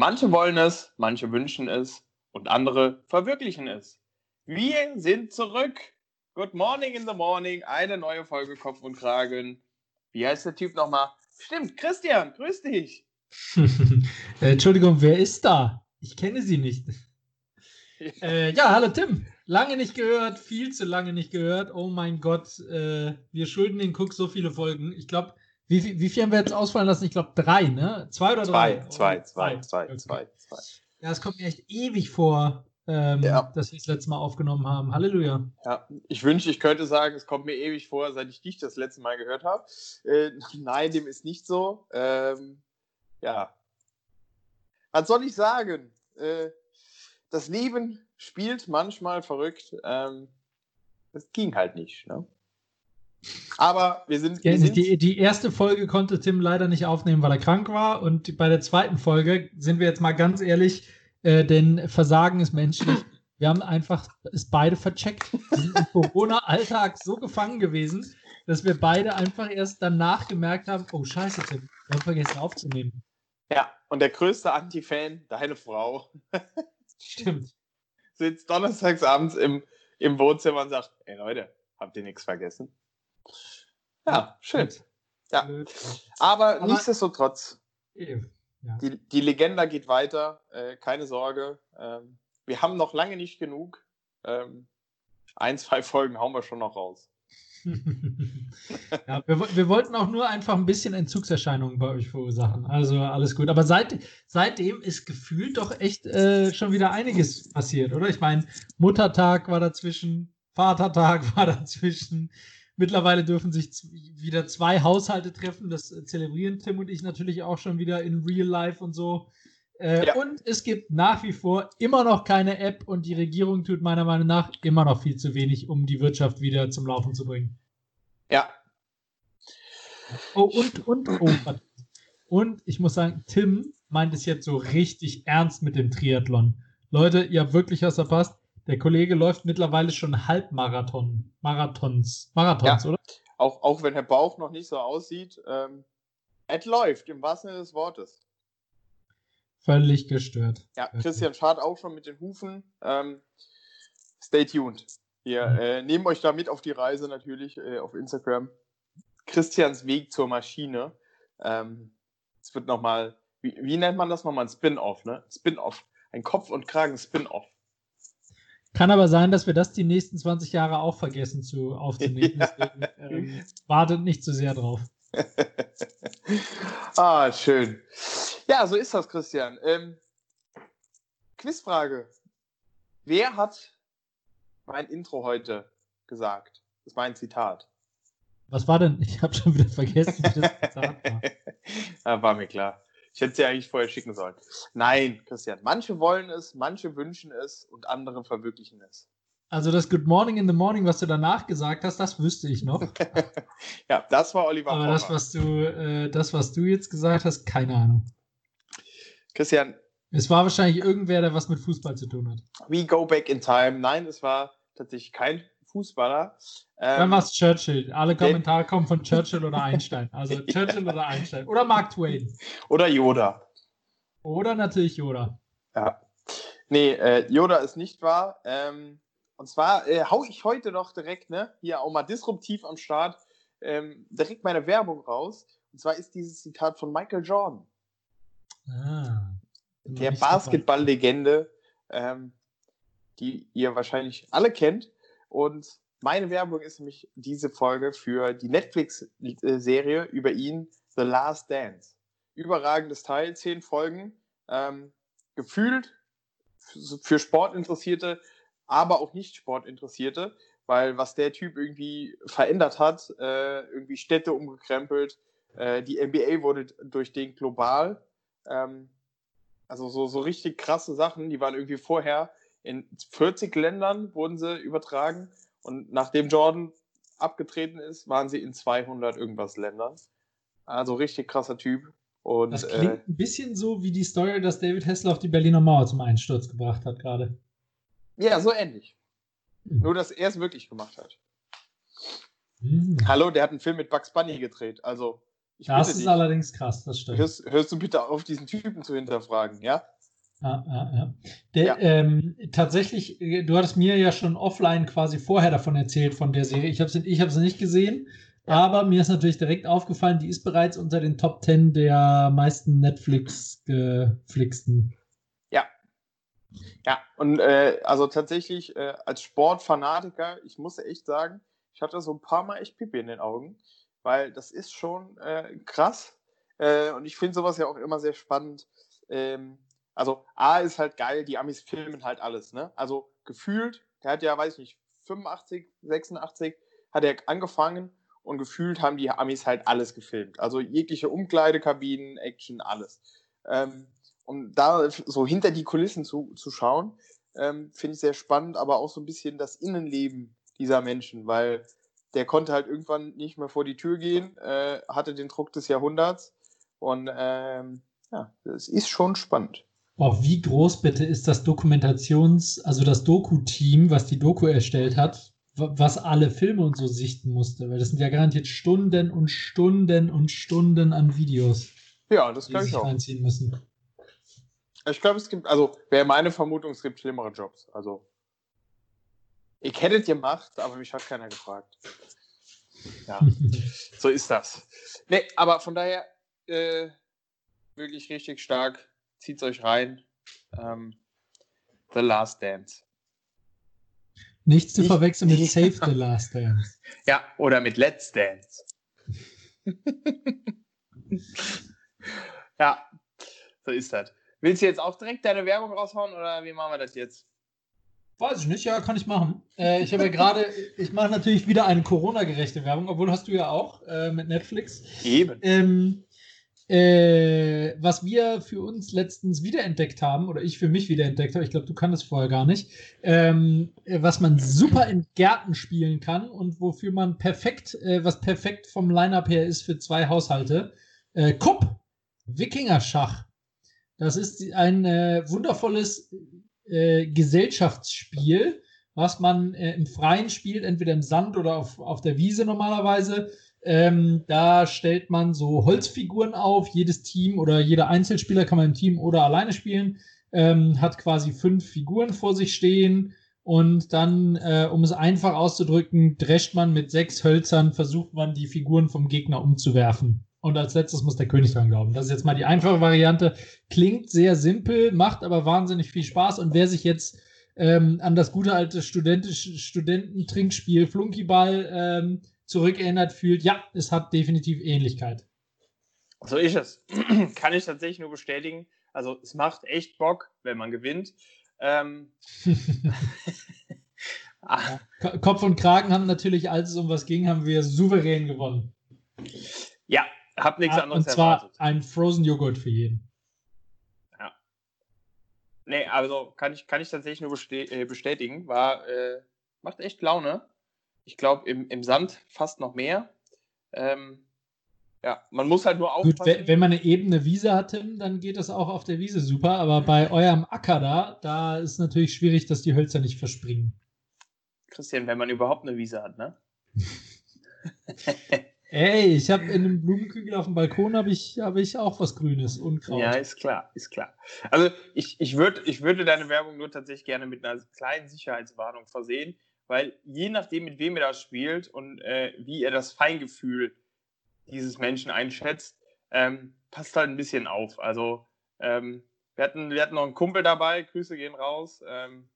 Manche wollen es, manche wünschen es und andere verwirklichen es. Wir sind zurück. Good morning in the morning. Eine neue Folge Kopf und Kragen. Wie heißt der Typ nochmal? Stimmt, Christian, grüß dich. Äh, Entschuldigung, wer ist da? Ich kenne sie nicht. Ja. Äh, ja, hallo Tim. Lange nicht gehört, viel zu lange nicht gehört. Oh mein Gott, äh, wir schulden den Cook so viele Folgen. Ich glaube, wie, wie, wie viel haben wir jetzt ausfallen lassen? Ich glaube, drei, ne? Zwei oder zwei, drei? Zwei, oh, zwei, zwei, okay. zwei, zwei. Ja, es kommt mir echt ewig vor, ähm, ja. dass wir das letzte Mal aufgenommen haben. Halleluja. Ja, ich wünsche, ich könnte sagen, es kommt mir ewig vor, seit ich dich das letzte Mal gehört habe. Äh, nein, dem ist nicht so. Ähm, ja. Was soll ich sagen? Äh, das Leben spielt manchmal verrückt. Ähm, das ging halt nicht. Ne? Aber wir sind. Ja, wir sind die, die, erste Folge konnte Tim leider nicht aufnehmen, weil er krank war. Und bei der zweiten Folge sind wir jetzt mal ganz ehrlich, äh, denn Versagen ist menschlich. Wir haben einfach es beide vercheckt. Wir sind im Corona-Alltag so gefangen gewesen, dass wir beide einfach erst danach gemerkt haben: Oh, Scheiße, Tim, wir haben vergessen aufzunehmen. Ja, und der größte Anti-Fan, deine Frau. Stimmt. Sitzt donnerstags abends im, im Wohnzimmer und sagt: Ey Leute, habt ihr nichts vergessen? Ja, schön. Ja. Aber, Aber nichtsdestotrotz, ja. die, die Legende geht weiter, äh, keine Sorge. Ähm, wir haben noch lange nicht genug. Ähm, ein, zwei Folgen hauen wir schon noch raus. ja, wir, wir, wollten auch nur einfach ein bisschen Entzugserscheinungen bei euch verursachen. Also alles gut. Aber seit, seitdem ist gefühlt doch echt äh, schon wieder einiges passiert, oder? Ich meine, Muttertag war dazwischen, Vatertag war dazwischen. Mittlerweile dürfen sich wieder zwei Haushalte treffen. Das äh, zelebrieren Tim und ich natürlich auch schon wieder in Real Life und so. Äh, ja. Und es gibt nach wie vor immer noch keine App und die Regierung tut meiner Meinung nach immer noch viel zu wenig, um die Wirtschaft wieder zum Laufen zu bringen. Ja. Oh, und, und, oh, und ich muss sagen, Tim meint es jetzt so richtig ernst mit dem Triathlon. Leute, ihr habt wirklich was verpasst. Der Kollege läuft mittlerweile schon Halbmarathon, Marathons, Marathons, ja. oder? Auch, auch wenn der Bauch noch nicht so aussieht, ähm, es läuft, im wahrsten Sinne des Wortes. Völlig gestört. Ja, Christian fahrt auch schon mit den Hufen. Ähm, stay tuned. Wir mhm. äh, nehmen euch da mit auf die Reise natürlich äh, auf Instagram. Christians Weg zur Maschine. Ähm, es wird nochmal, wie, wie nennt man das nochmal? Ein Spin-off, ne? Spin-off. Ein Kopf- und Kragen-Spin-off. Kann aber sein, dass wir das die nächsten 20 Jahre auch vergessen zu aufzunehmen. Ja. Deswegen, ähm, wartet nicht zu sehr drauf. ah, schön. Ja, so ist das, Christian. Ähm, Quizfrage. Wer hat mein Intro heute gesagt? Das war ein Zitat. Was war denn? Ich habe schon wieder vergessen, wie das Zitat war. war mir klar. Ich hätte sie eigentlich vorher schicken sollen. Nein, Christian, manche wollen es, manche wünschen es und andere verwirklichen es. Also das Good Morning in the Morning, was du danach gesagt hast, das wüsste ich noch. ja, das war Oliver Aber das was, du, äh, das, was du jetzt gesagt hast, keine Ahnung. Christian. Es war wahrscheinlich irgendwer, der was mit Fußball zu tun hat. We go back in time. Nein, es war tatsächlich kein Fußballer. Ähm, Dann es Churchill. Alle Kommentare kommen von Churchill oder Einstein. Also Churchill oder Einstein. Oder Mark Twain. Oder Yoda. Oder natürlich Yoda. Ja. Nee, äh, Yoda ist nicht wahr. Ähm, und zwar äh, hau ich heute doch direkt, ne, hier auch mal disruptiv am Start, ähm, direkt meine Werbung raus. Und zwar ist dieses Zitat von Michael Jordan. Ah, der Basketball-Legende, ähm, die ihr wahrscheinlich alle kennt. Und meine Werbung ist nämlich diese Folge für die Netflix-Serie über ihn, The Last Dance. Überragendes Teil, zehn Folgen. Ähm, gefühlt für Sportinteressierte aber auch nicht Sportinteressierte, weil was der Typ irgendwie verändert hat, äh, irgendwie Städte umgekrempelt, äh, die NBA wurde durch den global, ähm, also so, so richtig krasse Sachen, die waren irgendwie vorher in 40 Ländern wurden sie übertragen und nachdem Jordan abgetreten ist, waren sie in 200 irgendwas Ländern. Also richtig krasser Typ. Und, das klingt äh, ein bisschen so wie die Story, dass David Hessler auf die Berliner Mauer zum Einsturz gebracht hat gerade. Ja, so ähnlich. Mhm. Nur, dass er es wirklich gemacht hat. Mhm. Hallo, der hat einen Film mit Bugs Bunny gedreht. Also, das ist dich, allerdings krass, das stimmt. Hörst, hörst, du bitte auf, diesen Typen zu hinterfragen, ja? Ah, ah, ja. Der, ja. Ähm, tatsächlich, äh, du hattest mir ja schon offline quasi vorher davon erzählt von der Serie. Ich habe sie, ich nicht gesehen, ja. aber mir ist natürlich direkt aufgefallen, die ist bereits unter den Top 10 der meisten Netflix-geflixten. Ja. Ja, und äh, also tatsächlich äh, als Sportfanatiker, ich muss echt sagen, ich hatte so ein paar Mal echt Pipi in den Augen, weil das ist schon äh, krass. Äh, und ich finde sowas ja auch immer sehr spannend. Ähm, also A ist halt geil, die Amis filmen halt alles, ne? Also gefühlt, der hat ja, weiß ich nicht, 85, 86 hat er angefangen und gefühlt haben die Amis halt alles gefilmt. Also jegliche Umkleidekabinen, Action, alles. Ähm, um da so hinter die Kulissen zu, zu schauen, ähm, finde ich sehr spannend, aber auch so ein bisschen das Innenleben dieser Menschen, weil der konnte halt irgendwann nicht mehr vor die Tür gehen, äh, hatte den Druck des Jahrhunderts und ähm, ja, es ist schon spannend. Boah, wie groß bitte ist das Dokumentations-, also das Doku-Team, was die Doku erstellt hat, was alle Filme und so sichten musste? Weil das sind ja garantiert Stunden und Stunden und Stunden an Videos. Ja, das kann ich auch. Einziehen müssen. Ich glaube, es gibt, also wäre meine Vermutung, es gibt schlimmere Jobs. Also ich hätte es gemacht, aber mich hat keiner gefragt. Ja, so ist das. Nee, aber von daher äh, wirklich richtig stark zieht's euch rein. Ähm, The Last Dance. Nichts zu verwechseln mit Save the Last Dance. Ja, oder mit Let's Dance. ja, so ist das. Willst du jetzt auch direkt deine Werbung raushauen oder wie machen wir das jetzt? Weiß ich nicht, ja, kann ich machen. Äh, ich habe ja gerade, ich mache natürlich wieder eine Corona-gerechte Werbung, obwohl hast du ja auch äh, mit Netflix. Eben. Ähm, äh, was wir für uns letztens wiederentdeckt haben, oder ich für mich wiederentdeckt habe, ich glaube, du kanntest vorher gar nicht, ähm, was man super in Gärten spielen kann und wofür man perfekt, äh, was perfekt vom Line-Up her ist für zwei Haushalte. Äh, Kupp, Wikingerschach. Das ist ein äh, wundervolles äh, Gesellschaftsspiel, was man äh, im Freien spielt, entweder im Sand oder auf, auf der Wiese normalerweise. Ähm, da stellt man so Holzfiguren auf. Jedes Team oder jeder Einzelspieler kann man im Team oder alleine spielen. Ähm, hat quasi fünf Figuren vor sich stehen. Und dann, äh, um es einfach auszudrücken, drescht man mit sechs Hölzern, versucht man die Figuren vom Gegner umzuwerfen. Und als letztes muss der König dran glauben. Das ist jetzt mal die einfache Variante. Klingt sehr simpel, macht aber wahnsinnig viel Spaß. Und wer sich jetzt ähm, an das gute alte studentische Studententrinkspiel Flunkyball ähm, zurückerinnert fühlt, ja, es hat definitiv Ähnlichkeit. So ist es. Kann ich tatsächlich nur bestätigen. Also es macht echt Bock, wenn man gewinnt. Ähm, Kopf und Kragen haben natürlich, als es um was ging, haben wir souverän gewonnen. Ja, hab nichts ah, anderes Und zwar erwartet. ein Frozen Joghurt für jeden. Ja. Nee, also kann ich, kann ich tatsächlich nur äh, bestätigen. War, äh, macht echt Laune. Ich glaube, im, im Sand fast noch mehr. Ähm, ja, man muss halt nur aufpassen. Gut, wenn man eine ebene Wiese hat, Tim, dann geht das auch auf der Wiese super. Aber bei eurem Acker da, da ist natürlich schwierig, dass die Hölzer nicht verspringen. Christian, wenn man überhaupt eine Wiese hat, ne? Ey, ich habe in einem Blumenkügel auf dem Balkon habe ich, hab ich auch was Grünes, Unkraut. Ja, ist klar, ist klar. Also ich, ich, würd, ich würde deine Werbung nur tatsächlich gerne mit einer kleinen Sicherheitswarnung versehen weil je nachdem, mit wem er das spielt und äh, wie er das Feingefühl dieses Menschen einschätzt, ähm, passt halt ein bisschen auf. Also ähm, wir, hatten, wir hatten noch einen Kumpel dabei, Grüße gehen raus. Ähm,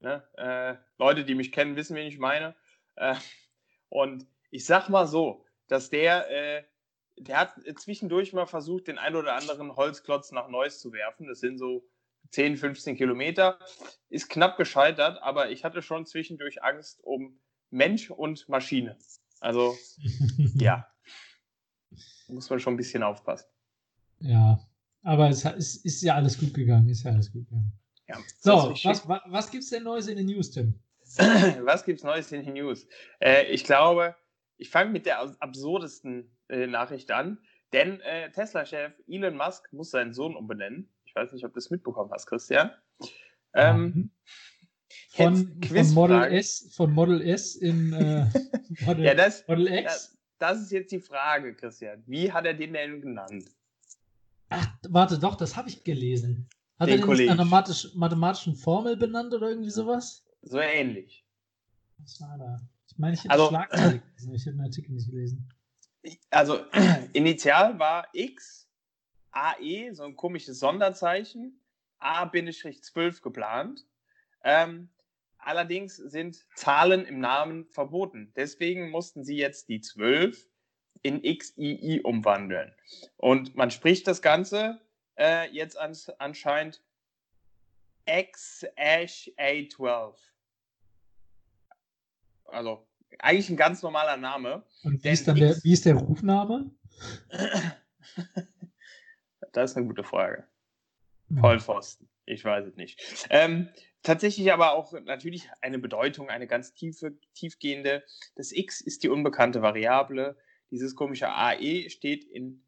ne? äh, Leute, die mich kennen, wissen, wen ich meine. Äh, und ich sag mal so, dass der, äh, der hat zwischendurch mal versucht, den ein oder anderen Holzklotz nach Neuss zu werfen. Das sind so 10, 15 Kilometer. Ist knapp gescheitert, aber ich hatte schon zwischendurch Angst um Mensch und Maschine. Also, ja. Muss man schon ein bisschen aufpassen. Ja, aber es ist, ist ja alles gut gegangen. Ist ja alles gut gegangen. Ja, so, was, was, was gibt es denn Neues in den News, Tim? was gibt es Neues in den News? Äh, ich glaube, ich fange mit der absurdesten äh, Nachricht an, denn äh, Tesla-Chef Elon Musk muss seinen Sohn umbenennen. Ich weiß nicht, ob du es mitbekommen hast, Christian. Ähm, von, von, Model S, von Model S in äh, Model, ja, das, Model X. das ist jetzt die Frage, Christian. Wie hat er den denn genannt? Ach, warte, doch, das habe ich gelesen. Hat Den er den Kollegen. nach einer mathematisch, mathematischen Formel benannt oder irgendwie sowas? So ähnlich. Was war da? Ich meine, ich hätte Also- Schlagzeile gelesen. Ich hätte den Artikel nicht gelesen. Also, initial war X, AE, so ein komisches Sonderzeichen, A-12 geplant. Ähm, allerdings sind Zahlen im Namen verboten. Deswegen mussten sie jetzt die 12 in XII umwandeln. Und man spricht das Ganze äh, jetzt ans, anscheinend X-A12. Also eigentlich ein ganz normaler Name. Und wie ist der, wie ist der Rufname? Das ist eine gute Frage. Hm. Vollpfosten. Ich weiß es nicht. Ähm, tatsächlich aber auch natürlich eine Bedeutung, eine ganz tiefe, tiefgehende. Das X ist die unbekannte Variable. Dieses komische AE steht in,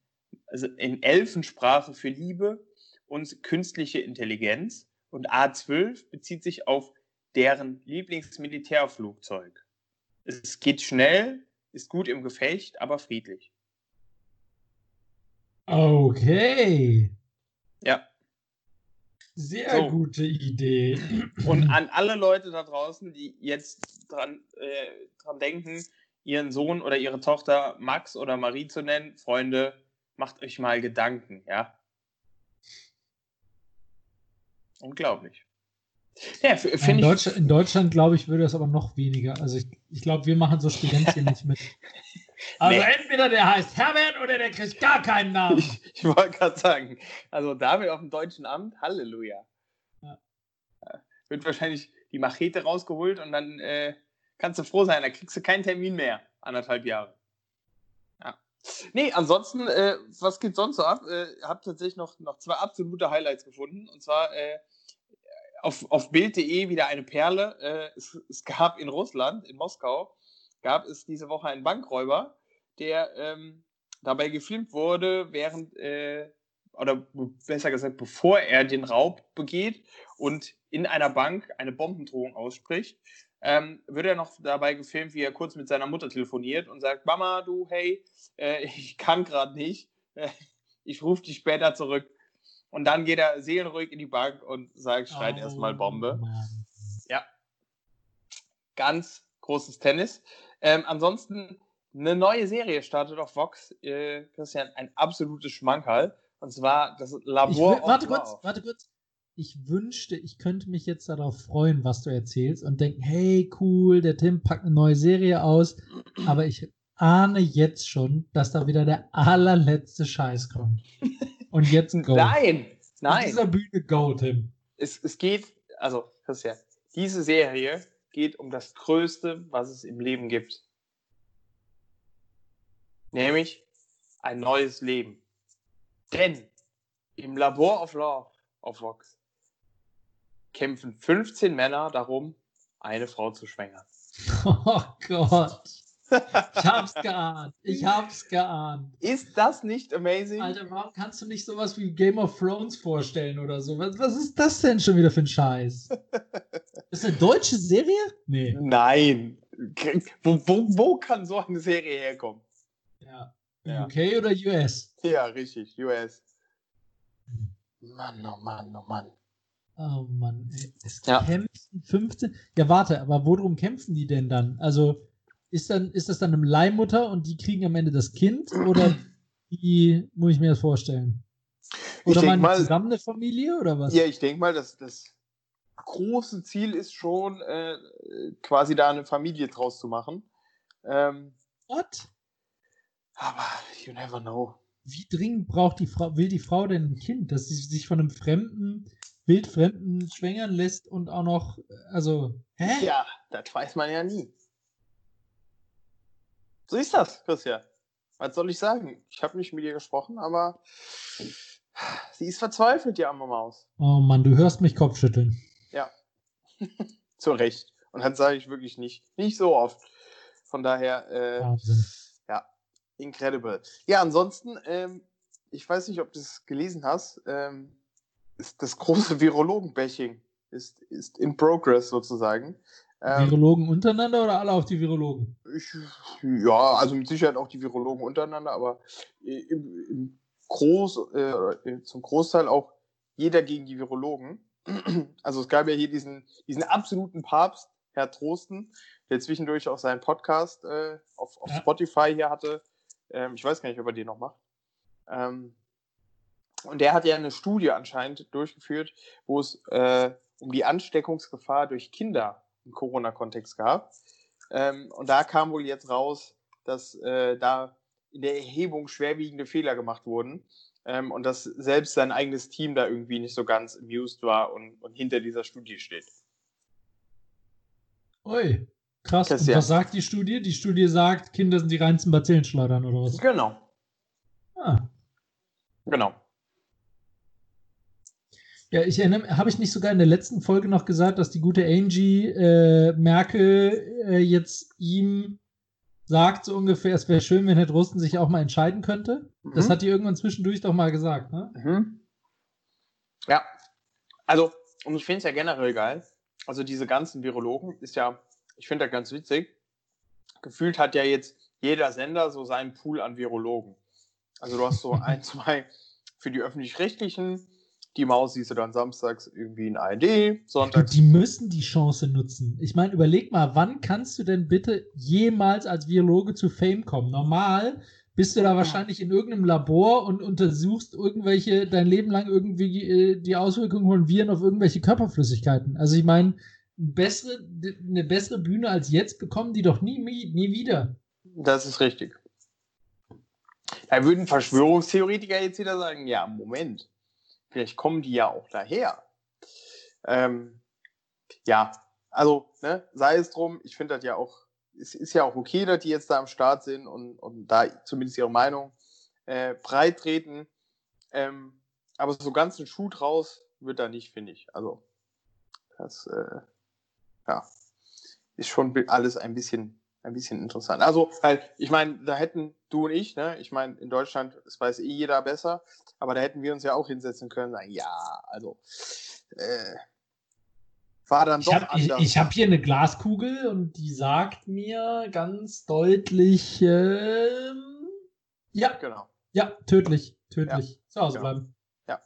also in Elfensprache für Liebe und künstliche Intelligenz. Und A12 bezieht sich auf deren Lieblingsmilitärflugzeug. Es geht schnell, ist gut im Gefecht, aber friedlich. Okay. Ja. Sehr So. gute Idee. Und an alle Leute da draußen, die jetzt dran, äh, dran denken, ihren Sohn oder ihre Tochter Max oder Marie zu nennen, Freunde, macht euch mal Gedanken, ja? Unglaublich. Ja, in. Deutschland, in Deutschland, glaube ich, würde das aber noch weniger. Also ich, ich glaube, wir machen so Studentchen nicht mit. Also Nee. entweder der heißt Herbert oder der kriegt gar keinen Namen. Ich, ich wollte gerade sagen, also David auf dem deutschen Amt, Halleluja. Ja. Wird wahrscheinlich die Machete rausgeholt und dann äh, kannst du froh sein, da kriegst du keinen Termin mehr. Anderthalb Jahre. Ja. Nee, ansonsten, äh, was geht sonst so ab? Äh, hab tatsächlich noch, noch zwei absolute Highlights gefunden. Und zwar äh, auf, auf Bild.de wieder eine Perle. Äh, es, es gab in Russland, in Moskau, gab es diese Woche einen Bankräuber, der ähm, dabei gefilmt wurde, während, äh, oder be- besser gesagt, bevor er den Raub begeht und in einer Bank eine Bombendrohung ausspricht, ähm, wird er noch dabei gefilmt, wie er kurz mit seiner Mutter telefoniert und sagt, Mama, du, hey, äh, ich kann gerade nicht, äh, ich rufe dich später zurück. Und dann geht er seelenruhig in die Bank und sagt, schreit Oh, erstmal Bombe Mann. ganz großes Tennis. Ähm, ansonsten eine neue Serie startet auf Vox, äh, Christian, ein absolutes Schmankerl. Und zwar das Ich, Labor wü- warte kurz, warte kurz. Ich wünschte, ich könnte mich jetzt darauf freuen, was du erzählst und denken, hey, cool, der Tim packt eine neue Serie aus. Aber ich ahne jetzt schon, dass da wieder der allerletzte Scheiß kommt. Und jetzt go. Nein, Auf nein. dieser Bühne go, Tim. Es, es geht, also Christian, diese Serie geht um das Größte, was es im Leben gibt. Nämlich ein neues Leben. Denn im Labor of Love auf Vox kämpfen 15 Männer darum, eine Frau zu schwängern. Oh Gott. Ich hab's geahnt. Ich hab's geahnt. Ist das nicht amazing? Alter, warum kannst du nicht sowas wie Game of Thrones vorstellen oder so? Was, was ist das denn schon wieder für ein Scheiß? Ist eine deutsche Serie? Nee. Nein. Wo, wo, wo kann so eine Serie herkommen? Ja. Ja. UK oder US? Ja, richtig, US. Mann, oh Mann, oh Mann. Oh Mann, ey. Es Ja. kämpfen 15. Ja, warte, aber worum kämpfen die denn dann? Also, ist, dann, ist das dann eine Leihmutter und die kriegen am Ende das Kind? Oder wie muss ich mir das vorstellen? Ich Oder denk waren die mal- zusammen eine Familie oder was? Ja, ich denke mal, dass das große Ziel ist schon, äh, quasi da eine Familie draus zu machen. Ähm, What? aber you never know. Wie dringend braucht die Frau, will die Frau denn ein Kind, dass sie sich von einem Fremden, Wildfremden schwängern lässt und auch noch, also, hä? Ja, das weiß man ja nie. So ist das, Christian. Was soll ich sagen? Ich habe nicht mit ihr gesprochen, aber sie ist verzweifelt, die arme Maus. Oh Mann, du hörst mich Kopfschütteln. Zu Recht. Und das sage ich wirklich nicht. Nicht so oft. Von daher, äh, Wahnsinn. incredible. Ja, ansonsten, ähm, ich weiß nicht, ob du es gelesen hast, ähm, ist das große Virologen-Bashing ist, ist in progress sozusagen. Ähm, Virologen untereinander oder alle auf die Virologen? Ich, ja, also mit Sicherheit auch die Virologen untereinander, aber im, im Groß, äh, zum Großteil auch jeder gegen die Virologen. Also es gab ja hier diesen, diesen absoluten Papst, Herr Trosten, der zwischendurch auch seinen Podcast äh, auf, auf ja. Spotify hier hatte. Ähm, ich weiß gar nicht, ob er den noch macht. Ähm, und der hat ja eine Studie anscheinend durchgeführt, wo es äh, um die Ansteckungsgefahr durch Kinder im Corona-Kontext gab. Ähm, und da kam wohl jetzt raus, dass äh, da in der Erhebung schwerwiegende Fehler gemacht wurden ähm, und dass selbst sein eigenes Team da irgendwie nicht so ganz amused war und, und hinter dieser Studie steht. Ui, krass. Und was sagt die Studie? Die Studie sagt, Kinder sind die reinsten Bazillenschleudern oder was? Genau. Ah. Genau. Ja, ich erinnere, habe ich nicht sogar in der letzten Folge noch gesagt, dass die gute Angie äh, Merkel äh, jetzt ihm sagt, so ungefähr, es wäre schön, wenn Herr Drosten sich auch mal entscheiden könnte? Mhm. Das hat die irgendwann zwischendurch doch mal gesagt, ne? Mhm. Ja, also, und ich finde es ja generell geil. Also, diese ganzen Virologen ist ja, ich finde das ganz witzig. Gefühlt hat ja jetzt jeder Sender so seinen Pool an Virologen. Also, du hast so ein, zwei für die öffentlich-rechtlichen, die Maus siehst du dann samstags irgendwie in ARD, sonntags. Die müssen die Chance nutzen. Ich meine, überleg mal, wann kannst du denn bitte jemals als Virologe zu Fame kommen? Normal bist du da wahrscheinlich in irgendeinem Labor und untersuchst irgendwelche, dein Leben lang irgendwie äh, die Auswirkungen von Viren auf irgendwelche Körperflüssigkeiten. Also ich meine, bessere, eine bessere Bühne als jetzt bekommen die doch nie, nie wieder. Das ist richtig. Da würden Verschwörungstheoretiker jetzt wieder sagen, ja, Moment, Vielleicht kommen die ja auch daher. Ähm, ja, also ne, sei es drum, ich finde das ja auch, es ist ja auch okay, dass die jetzt da am Start sind und, und da zumindest ihre Meinung äh, breit treten. Ähm, aber so ganz ein Schuh draus wird da nicht, finde ich. Also, das äh, ja, ist schon alles ein bisschen ein bisschen interessant. Also, halt, ich meine, da hätten du und ich, ne, ich meine, in Deutschland, das weiß eh jeder besser, aber da hätten wir uns ja auch hinsetzen können, sagen, ja, also, äh, war dann ich doch hab, anders. Ich, ich habe hier eine Glaskugel und die sagt mir ganz deutlich, äh, ja, genau. Ja, tödlich, tödlich. Ja, Zu Hause genau. bleiben. Ja.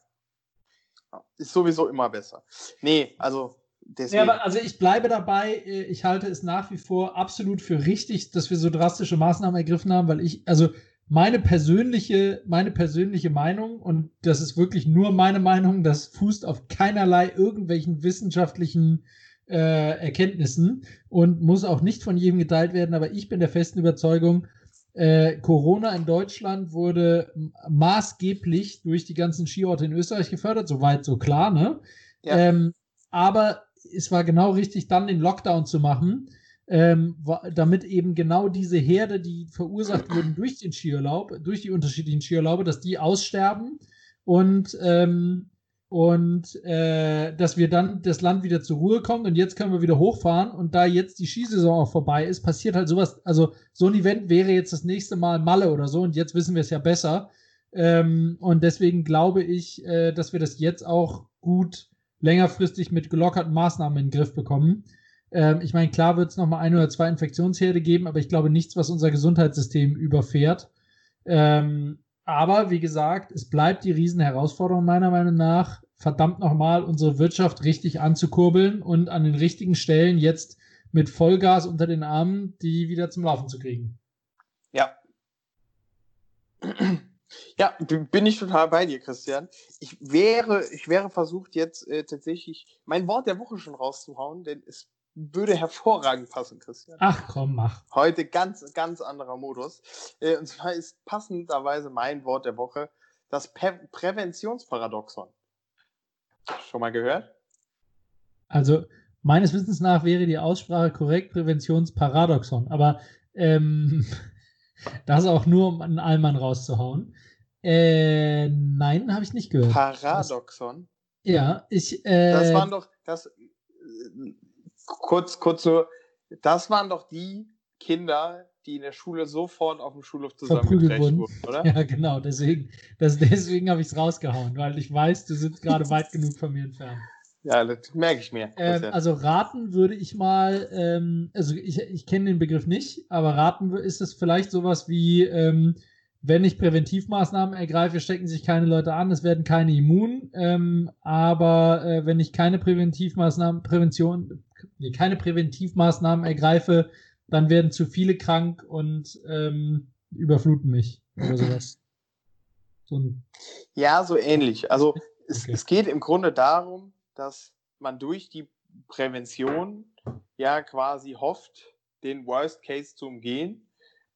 Ist sowieso immer besser. Nee, also Deswegen. Ja, aber also ich bleibe dabei, äh, ich halte es nach wie vor absolut für richtig, dass wir so drastische Maßnahmen ergriffen haben, weil ich, also meine persönliche, meine persönliche Meinung, und das ist wirklich nur meine Meinung, das fußt auf keinerlei irgendwelchen wissenschaftlichen äh, Erkenntnissen und muss auch nicht von jedem geteilt werden, aber ich bin der festen Überzeugung, äh, Corona in Deutschland wurde maßgeblich durch die ganzen Skiorte in Österreich gefördert, soweit so klar, ne? Ja. Ähm, aber es war genau richtig, dann den Lockdown zu machen, ähm, damit eben genau diese Herde, die verursacht wurden durch den Skiurlaub, durch die unterschiedlichen Skiurlaube, dass die aussterben und, ähm, und äh, dass wir dann das Land wieder zur Ruhe kommt und jetzt können wir wieder hochfahren. Und da jetzt die Skisaison auch vorbei ist, passiert halt sowas, also so ein Event wäre jetzt das nächste Mal Malle oder so. Und jetzt wissen wir es ja besser. Ähm, und deswegen glaube ich, äh, dass wir das jetzt auch gut längerfristig mit gelockerten Maßnahmen in den Griff bekommen. Ähm, ich meine, klar wird es nochmal ein oder zwei Infektionsherde geben, aber ich glaube nichts, was unser Gesundheitssystem überfährt. Ähm, aber wie gesagt, es bleibt die Riesenherausforderung meiner Meinung nach, verdammt nochmal unsere Wirtschaft richtig anzukurbeln und an den richtigen Stellen jetzt mit Vollgas unter den Armen die wieder zum Laufen zu kriegen. Ja. Ja, bin ich total bei dir, Christian. Ich wäre, ich wäre versucht, jetzt äh, tatsächlich mein Wort der Woche schon rauszuhauen, denn es würde hervorragend passen, Christian. Ach komm, mach. Heute ganz, ganz anderer Modus. Äh, und zwar ist passenderweise mein Wort der Woche das Prä Präventionsparadoxon. Schon mal gehört? Also, meines Wissens nach wäre die Aussprache korrekt Präventionsparadoxon, aber ähm, das auch nur, um einen Allmann rauszuhauen. Äh, nein, habe ich nicht gehört. Paradoxon? Ja, ich. Äh, das waren doch, das, kurz, kurz so, das waren doch die Kinder, die in der Schule sofort auf dem Schulhof zusammengedreht wurden, oder? Ja, genau, deswegen, das, deswegen habe ich es rausgehauen, weil ich weiß, du sitzt gerade weit genug von mir entfernt. Ja, das merke ich mir. Ähm, also raten würde ich mal, ähm, also ich, ich kenne den Begriff nicht, aber raten ist es vielleicht sowas wie, ähm, wenn ich Präventivmaßnahmen ergreife, stecken sich keine Leute an, es werden keine immun, ähm, aber äh, wenn ich keine Präventivmaßnahmen, Prävention, nee, keine Präventivmaßnahmen ergreife, dann werden zu viele krank und ähm, überfluten mich oder sowas. So Ja, so ähnlich. Also es, Okay. es geht im Grunde darum, dass man durch die Prävention ja quasi hofft, den Worst Case zu umgehen.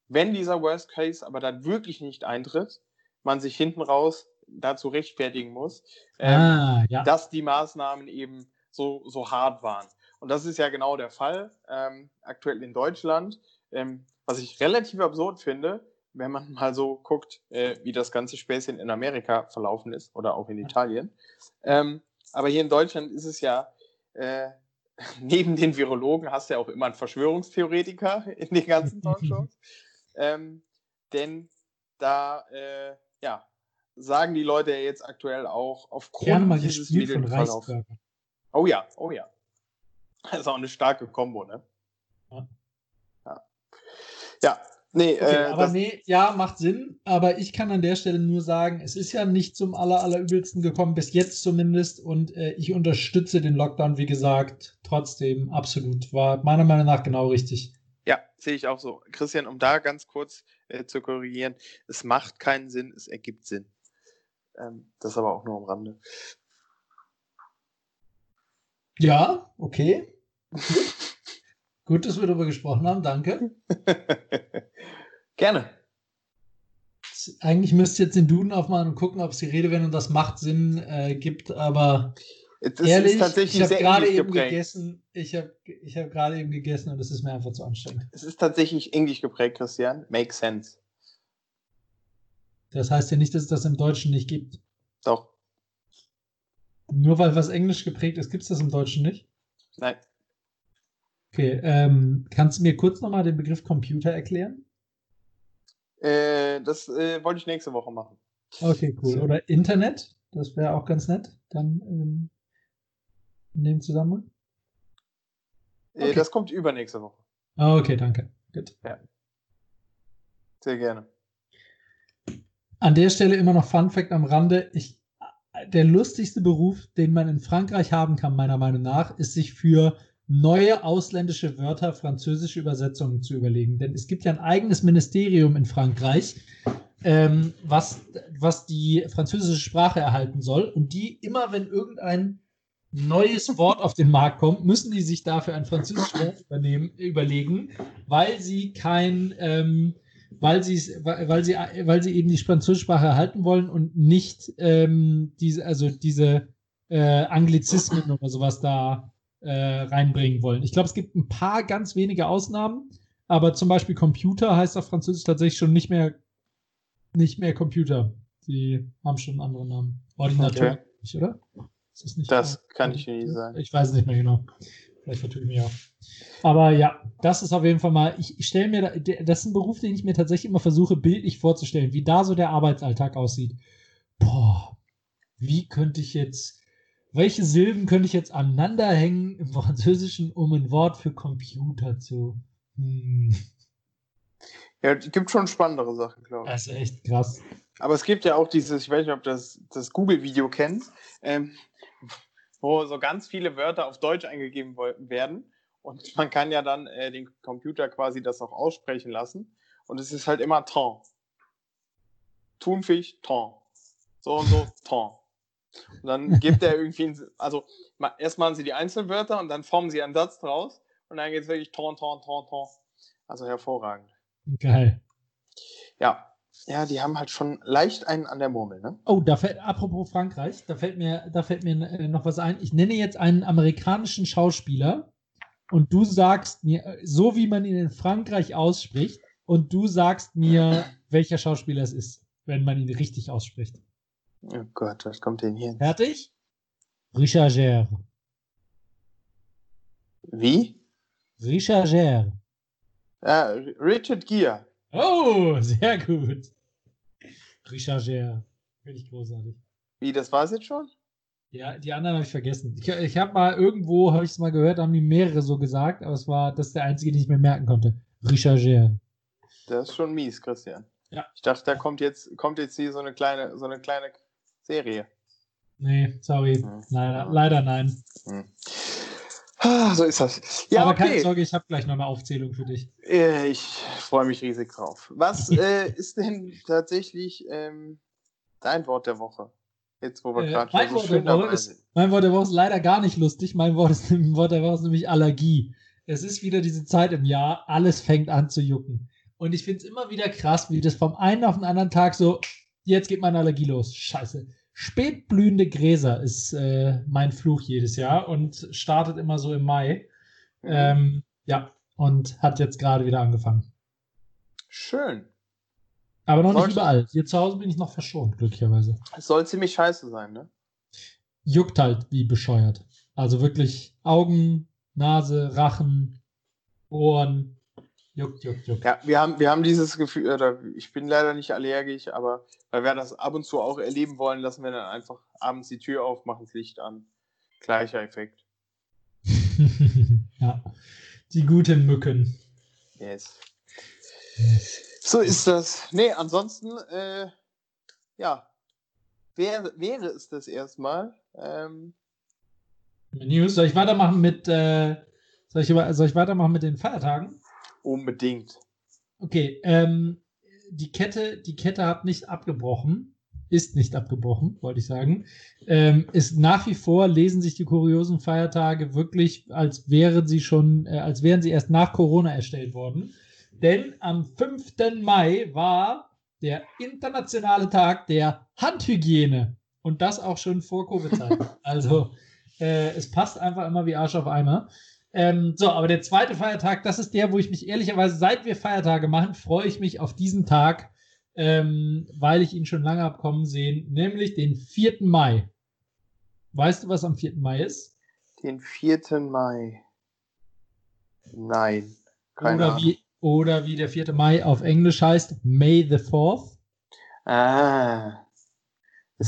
Wenn dieser Worst Case aber dann wirklich nicht eintritt, man sich hinten raus dazu rechtfertigen muss, ähm, ah, ja. dass die Maßnahmen eben so, so hart waren. Und das ist ja genau der Fall ähm, aktuell in Deutschland, ähm, was ich relativ absurd finde, wenn man mal so guckt, äh, wie das ganze Späßchen in Amerika verlaufen ist oder auch in Italien. Ähm, aber hier in Deutschland ist es ja, äh, neben den Virologen hast du ja auch immer einen Verschwörungstheoretiker in den ganzen Talkshows. ähm, denn da, äh, ja, sagen die Leute ja jetzt aktuell auch aufgrund mal dieses gespielt von milden Verlaufs. Reichsbürger. Oh ja, oh ja. Das ist auch eine starke Kombo, ne? Ja. Ja, ja nee, Okay, äh, aber nee, ja, macht Sinn. Aber ich kann an der Stelle nur sagen, es ist ja nicht zum aller, allerübelsten gekommen, bis jetzt zumindest. Und äh, ich unterstütze den Lockdown, wie gesagt, trotzdem absolut. War meiner Meinung nach genau richtig. ja, sehe ich auch so. Christian, um da ganz kurz äh, zu korrigieren, es macht keinen Sinn, es ergibt Sinn. Ähm, das aber auch nur am Rande. Ja, okay. Gut, dass wir darüber gesprochen haben, danke. Gerne. Eigentlich müsst ihr jetzt den Duden aufmachen und gucken, ob es die Redewendung das macht Sinn äh, gibt, aber Es ehrlich, ist tatsächlich ich habe gerade eben geprägt. gegessen. Ich habe ich hab gerade eben gegessen und es ist mir einfach zu anstrengend. Es ist tatsächlich englisch geprägt, Christian. Makes sense. Das heißt ja nicht, dass es das im Deutschen nicht gibt. Doch. Nur weil was Englisch geprägt ist, gibt es das im Deutschen nicht? Nein. Okay, ähm, kannst du mir kurz nochmal den Begriff Computer erklären? Äh, das äh, wollte ich nächste Woche machen. Okay, cool. Oder Internet, das wäre auch ganz nett. Dann ähm, in dem Zusammenhang. Äh, Okay. Das kommt übernächste Woche. Ah, Okay, danke. Gut. Sehr gerne. An der Stelle immer noch Fun Fact am Rande. Ich, der lustigste Beruf, den man in Frankreich haben kann, meiner Meinung nach, ist sich für neue ausländische Wörter französische Übersetzungen zu überlegen. Denn es gibt ja ein eigenes Ministerium in Frankreich, ähm, was, was die französische Sprache erhalten soll. Und die immer, wenn irgendein neues Wort auf den Markt kommt, müssen die sich dafür ein französisches Wort überlegen, weil sie kein, ähm, weil, weil sie weil sie eben die französische Sprache erhalten wollen und nicht ähm, diese also diese äh, Anglizismen oder sowas da äh, reinbringen wollen. Ich glaube, es gibt ein paar ganz wenige Ausnahmen, aber zum Beispiel Computer heißt auf Französisch tatsächlich schon nicht mehr nicht mehr Computer. Die haben schon einen anderen Namen. Ordinateur, Okay. nicht, oder? Das, Das kann ich nicht sagen. Ich weiß es nicht mehr genau. Vielleicht vertue ich mich auch. Aber ja, das ist auf jeden Fall mal, ich, ich stelle mir, da, das ist ein Beruf, den ich mir tatsächlich immer versuche, bildlich vorzustellen, wie da so der Arbeitsalltag aussieht. Boah, wie könnte ich jetzt, welche Silben könnte ich jetzt aneinander hängen im Französischen, um ein Wort für Computer zu. Hm, Ja, es gibt schon spannendere Sachen, glaube ich. das ist echt krass. Aber es gibt ja auch dieses, ich weiß nicht, ob du das, das Google-Video kennst, ähm, wo so ganz viele Wörter auf Deutsch eingegeben werden. Und man kann ja dann äh, den Computer quasi das auch aussprechen lassen. Und es ist halt immer Ton. Thunfisch, Ton. So und so, Ton. Und dann gibt er irgendwie, also erst machen sie die Einzelwörter und dann formen sie einen Satz draus. Und dann geht es wirklich Ton, Ton, Ton, Ton. Also hervorragend. Geil. Ja. Ja, die haben halt schon leicht einen an der Murmel, ne? Oh, da fällt, apropos Frankreich, da fällt mir, da fällt mir äh, noch was ein. Ich nenne jetzt einen amerikanischen Schauspieler und du sagst mir, äh, so wie man ihn in Frankreich ausspricht, und du sagst mir, welcher Schauspieler es ist, wenn man ihn richtig ausspricht. Oh Gott, was kommt denn hier? Fertig? Richard Gere. Wie? Richard Gere. Ah, Richard Gere. Oh, sehr gut. Richard Gere. Finde ich großartig. Wie, das war's jetzt schon? Ja, die anderen habe ich vergessen. Ich, ich habe mal irgendwo, habe ich es mal gehört, haben die mehrere so gesagt, aber es war das der einzige, den ich mir merken konnte. Richard Gere. Das ist schon mies, Christian. Ja. Ich dachte, da kommt jetzt, kommt jetzt hier so eine kleine, so eine kleine Serie. Nee, sorry. Hm. Leider, leider nein. Hm. Ah, So ist das. Ja, aber keine okay. Sorge, ich habe gleich noch eine Aufzählung für dich. Äh, Ich freue mich riesig drauf. Was äh, ist denn tatsächlich ähm, dein Wort der Woche? Jetzt, wo wir Äh, gerade mein schon so Wort schön der Woche ist- sind. Mein Wort der Woche ist leider gar nicht lustig. Mein Wort, ist, mein Wort der Woche ist nämlich Allergie. Es ist wieder diese Zeit im Jahr, alles fängt an zu jucken. Und ich finde es immer wieder krass, wie das vom einen auf den anderen Tag so, jetzt geht meine Allergie los. Scheiße. Spätblühende Gräser ist äh, mein Fluch jedes Jahr und startet immer so im Mai. Mhm. Ähm, ja, und hat jetzt gerade wieder angefangen. Schön. Aber noch nicht Sollte- überall. Hier zu Hause bin ich noch verschont, glücklicherweise. Es soll ziemlich scheiße sein, ne? juckt halt wie bescheuert. Also wirklich Augen, Nase, Rachen, Ohren. Juckt, juckt, juckt. Ja, wir haben, wir haben dieses Gefühl, oder ich bin leider nicht allergisch, aber weil wir das ab und zu auch erleben wollen, lassen wir dann einfach abends die Tür auf, machen das Licht an. Gleicher Effekt. ja. Die guten Mücken. Yes. So ist das. Nee, ansonsten, äh, ja, wäre, wäre es das erstmal. Ähm, News. Soll ich weitermachen mit, äh, soll, ich, soll ich weitermachen mit den Feiertagen? Unbedingt. Okay, ähm, die Kette, die Kette hat nicht abgebrochen, ist nicht abgebrochen, wollte ich sagen. Ähm, ist nach wie vor lesen sich die kuriosen Feiertage wirklich, als wären sie schon, äh, als wären sie erst nach Corona erstellt worden. Denn am 5. Mai war der internationale Tag der Handhygiene. Und das auch schon vor Covid-Zeiten. also äh, es passt einfach immer wie Arsch auf Eimer. Ähm, so, aber der zweite Feiertag, das ist der, wo ich mich ehrlicherweise, seit wir Feiertage machen, freue ich mich auf diesen Tag, ähm, weil ich ihn schon lange habe kommen sehen, nämlich den 4. Mai. Weißt du, was am 4. Mai ist? Den 4. Mai. Nein. Keine Oder Ahnung. wie, oder wie der 4. Mai auf Englisch heißt, May the 4th. Ah.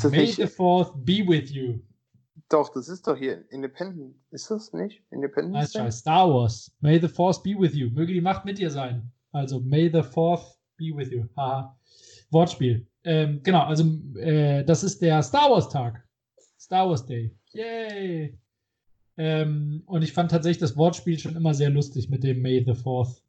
May nicht? the 4th be with you. Doch, das ist doch hier Independent. Ist das nicht? Independence Nice Day? Scheiß. Star Wars. May the Force be with you. Möge die Macht mit dir sein. Also, May the Fourth be with you. Haha. Wortspiel. Ähm, genau, also äh, das ist der Star Wars Tag. Star Wars Day. Yay! Ähm, und ich fand tatsächlich das Wortspiel schon immer sehr lustig mit dem May the Fourth.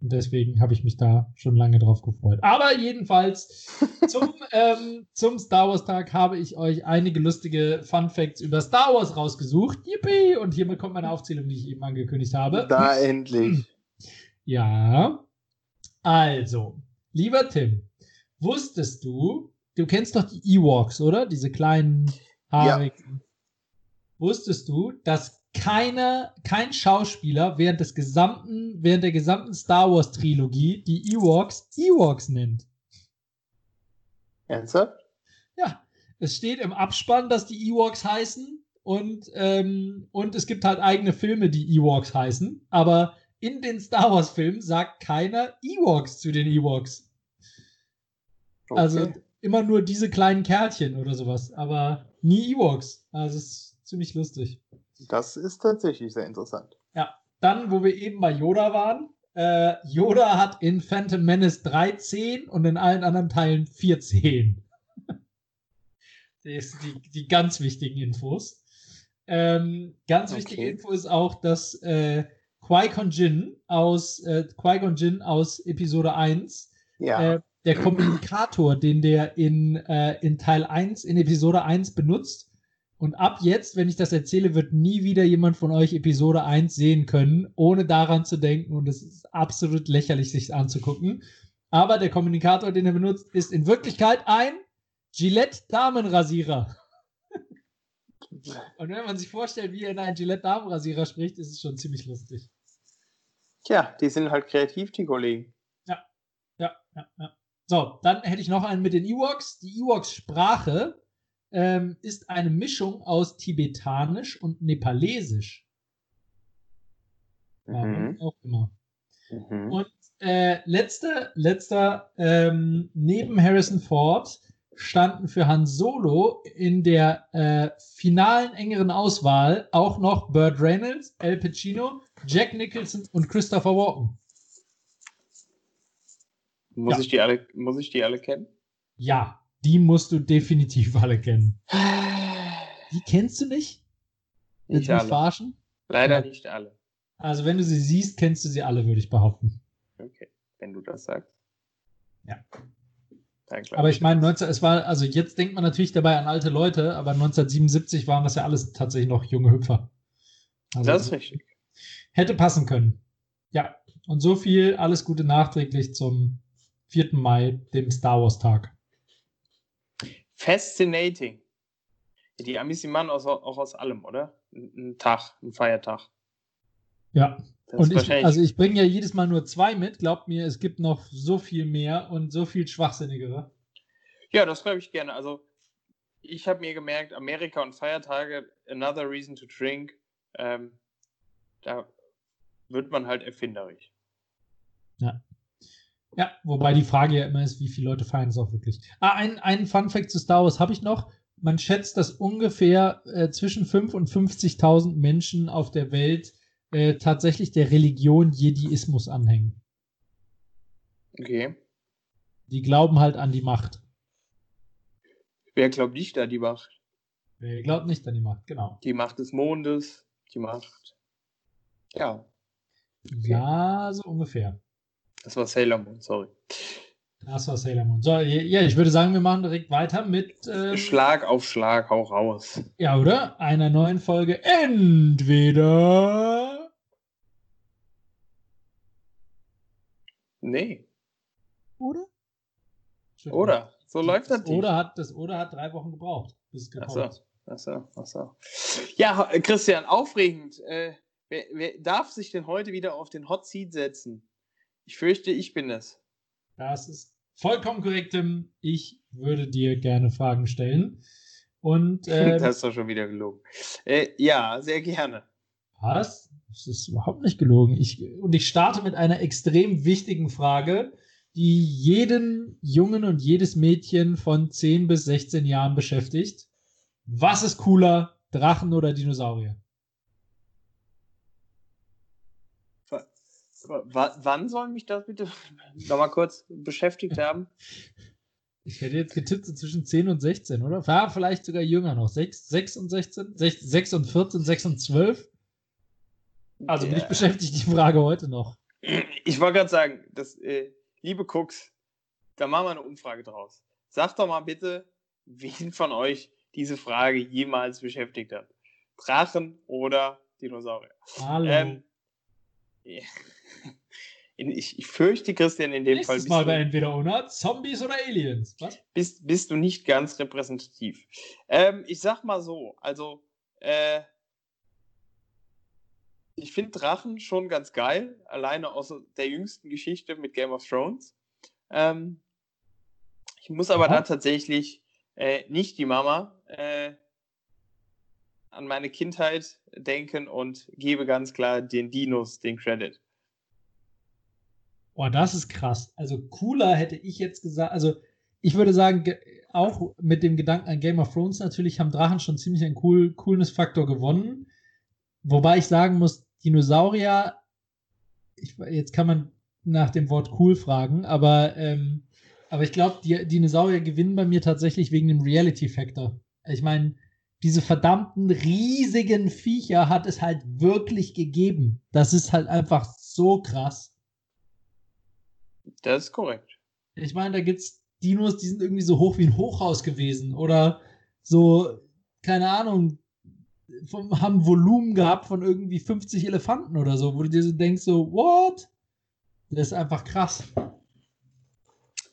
Und deswegen habe ich mich da schon lange drauf gefreut. Aber jedenfalls zum, ähm, zum Star Wars Tag habe ich euch einige lustige Fun Facts über Star Wars rausgesucht. Yippie! Und hiermit kommt meine Aufzählung, die ich eben angekündigt habe. Da endlich. Ja. Also, lieber Tim, wusstest du, du kennst doch die Ewoks, oder? Diese kleinen haarigen. Wusstest du, dass keiner, kein Schauspieler während des gesamten, während der gesamten Star Wars Trilogie die Ewoks Ewoks nennt? Ernsthaft? Ja, es steht im Abspann, dass die Ewoks heißen und, ähm, und es gibt halt eigene Filme, die Ewoks heißen, aber in den Star Wars Filmen sagt keiner Ewoks zu den Ewoks. Okay. Also immer nur diese kleinen Kerlchen oder sowas, aber nie Ewoks. Also es ist ziemlich lustig. Das ist tatsächlich sehr interessant. Dann, wo wir eben bei Yoda waren, äh, Yoda hat in Phantom Menace 13 und in allen anderen Teilen 14. Das sind die, die ganz wichtigen Infos. Ähm, ganz Okay. wichtige Info ist auch, dass äh, Qui-Gon Jinn aus, äh, Qui-Gon Jinn aus Episode 1 Ja. äh, der Kommunikator, den der in, äh, in Teil 1, in Episode 1 benutzt. Und ab jetzt, wenn ich das erzähle, wird nie wieder jemand von euch Episode 1 sehen können, ohne daran zu denken. Und es ist absolut lächerlich, sich anzugucken. Aber der Kommunikator, den er benutzt, ist in Wirklichkeit ein Gillette Damenrasierer. Und wenn man sich vorstellt, wie er in einen Gillette Damenrasierer spricht, ist es schon ziemlich lustig. Tja, die sind halt kreativ, die Kollegen. Ja, ja, ja. So, dann hätte ich noch einen mit den Ewoks. Die Ewoks-Sprache ähm, ist eine Mischung aus Tibetanisch und Nepalesisch. Warum Mhm. auch immer. Mhm. Und äh, letzter, letzter ähm, neben Harrison Ford standen für Han Solo in der äh, finalen engeren Auswahl auch noch Burt Reynolds, Al Pacino, Jack Nicholson und Christopher Walken. Muss, ja. ich, die alle, muss ich die alle kennen? Ja, die musst du definitiv alle kennen. Die kennst du nicht? Nicht alle. Verarschen? Leider ja. nicht alle. Also wenn du sie siehst, kennst du sie alle, würde ich behaupten. Okay, wenn du das sagst. Ja. Aber ich meine, 19, es war, also jetzt denkt man natürlich dabei an alte Leute, aber 1977 waren das ja alles tatsächlich noch junge Hüpfer. Also das ist richtig. Hätte passen können. Ja. Und so viel, alles Gute nachträglich zum 4. Mai, dem Star Wars Tag. Fascinating. Die Amis, die machen auch, auch aus allem, oder? Ein Tag, ein Feiertag. Ja. Das und ich, also ich bringe ja jedes Mal nur zwei mit. Glaubt mir, es gibt noch so viel mehr und so viel schwachsinnigere. Ja, das glaube ich gerne. Also ich habe mir gemerkt, Amerika und Feiertage, another reason to drink. Ähm, da wird man halt erfinderisch. Ja. Ja, wobei die Frage ja immer ist, wie viele Leute feiern es auch wirklich. Ah, ein, ein Fun Fact zu Star Wars habe ich noch. Man schätzt, dass ungefähr äh, zwischen 5 und 50.000 Menschen auf der Welt äh, tatsächlich der Religion Jediismus anhängen. Okay. Die glauben halt an die Macht. Wer glaubt nicht an die Macht? Wer glaubt nicht an die Macht, genau. Die Macht des Mondes, die Macht. Ja. Okay. Ja, so ungefähr. Das war Sailor Moon, sorry. Das war Sailor Moon. So, ja, ich würde sagen, wir machen direkt weiter mit. Ähm, Schlag auf Schlag, hau raus. Ja, oder? Einer neuen Folge. Entweder. Nee. Oder? Oder. So läuft das. Oder hat, das Oder hat drei Wochen gebraucht, bis es gekommen ist. Achso, achso. Ja, Christian, aufregend. Äh, wer, wer darf sich denn heute wieder auf den Hot Seat setzen? Ich fürchte, ich bin es. Das ist vollkommen korrekt, Tim. Ich würde dir gerne Fragen stellen. Und, äh, das ist doch schon wieder gelogen. Äh, ja, sehr gerne. Was? Das ist überhaupt nicht gelogen. Ich, und ich starte mit einer extrem wichtigen Frage, die jeden Jungen und jedes Mädchen von 10 bis 16 Jahren beschäftigt. Was ist cooler, Drachen oder Dinosaurier? Wann soll mich das bitte nochmal kurz beschäftigt haben? Ich hätte jetzt getippt so zwischen 10 und 16, oder? Ja, vielleicht sogar jünger noch. 6, 6 und 16? 6, 6 und 14, 6 und 12? Also yeah. mich beschäftigt die Frage heute noch. Ich wollte gerade sagen, das, äh, liebe Cooks, da machen wir eine Umfrage draus. Sagt doch mal bitte, wen von euch diese Frage jemals beschäftigt hat. Drachen oder Dinosaurier? Hallo. Ähm. ich, ich, fürchte, Christian, in dem Nächstes Fall. Mal bei entweder oder Zombies oder Aliens. Was? Bist, bist du nicht ganz repräsentativ. Ähm, ich sag mal so, also, äh, ich finde Drachen schon ganz geil, alleine aus der jüngsten Geschichte mit Game of Thrones. Ähm, ich muss aber Aha. da tatsächlich äh, nicht die Mama äh, an meine Kindheit denken und gebe ganz klar den Dinos den Credit. Boah, das ist krass. Also cooler hätte ich jetzt gesagt. Also ich würde sagen, auch mit dem Gedanken an Game of Thrones natürlich haben Drachen schon ziemlich einen cool, Coolness-Faktor gewonnen. Wobei ich sagen muss, Dinosaurier, ich, jetzt kann man nach dem Wort cool fragen, aber, ähm, aber ich glaube, die Dinosaurier gewinnen bei mir tatsächlich wegen dem Reality-Faktor. Ich meine, diese verdammten riesigen Viecher hat es halt wirklich gegeben. Das ist halt einfach so krass. Das ist korrekt. Ich meine, da gibt es Dinos, die sind irgendwie so hoch wie ein Hochhaus gewesen oder so, keine Ahnung, vom, haben Volumen gehabt von irgendwie 50 Elefanten oder so, wo du dir so denkst, so, what? Das ist einfach krass.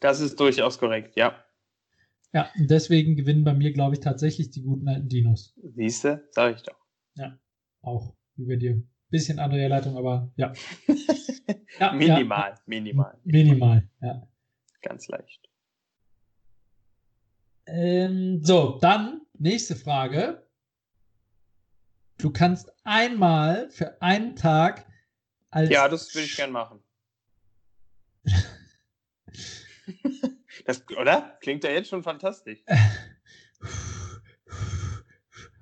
Das ist durchaus korrekt, ja. Ja, und deswegen gewinnen bei mir, glaube ich, tatsächlich die guten alten Dinos. Siehst du, sag ich doch. Ja, auch, bei dir. Bisschen andere Herleitung, aber ja. ja minimal, ja. minimal. Minimal, ja. Ganz leicht. Ähm, so, dann nächste Frage. Du kannst einmal für einen Tag als. Ja, das würde ich gern machen. Das, oder? Klingt ja jetzt schon fantastisch.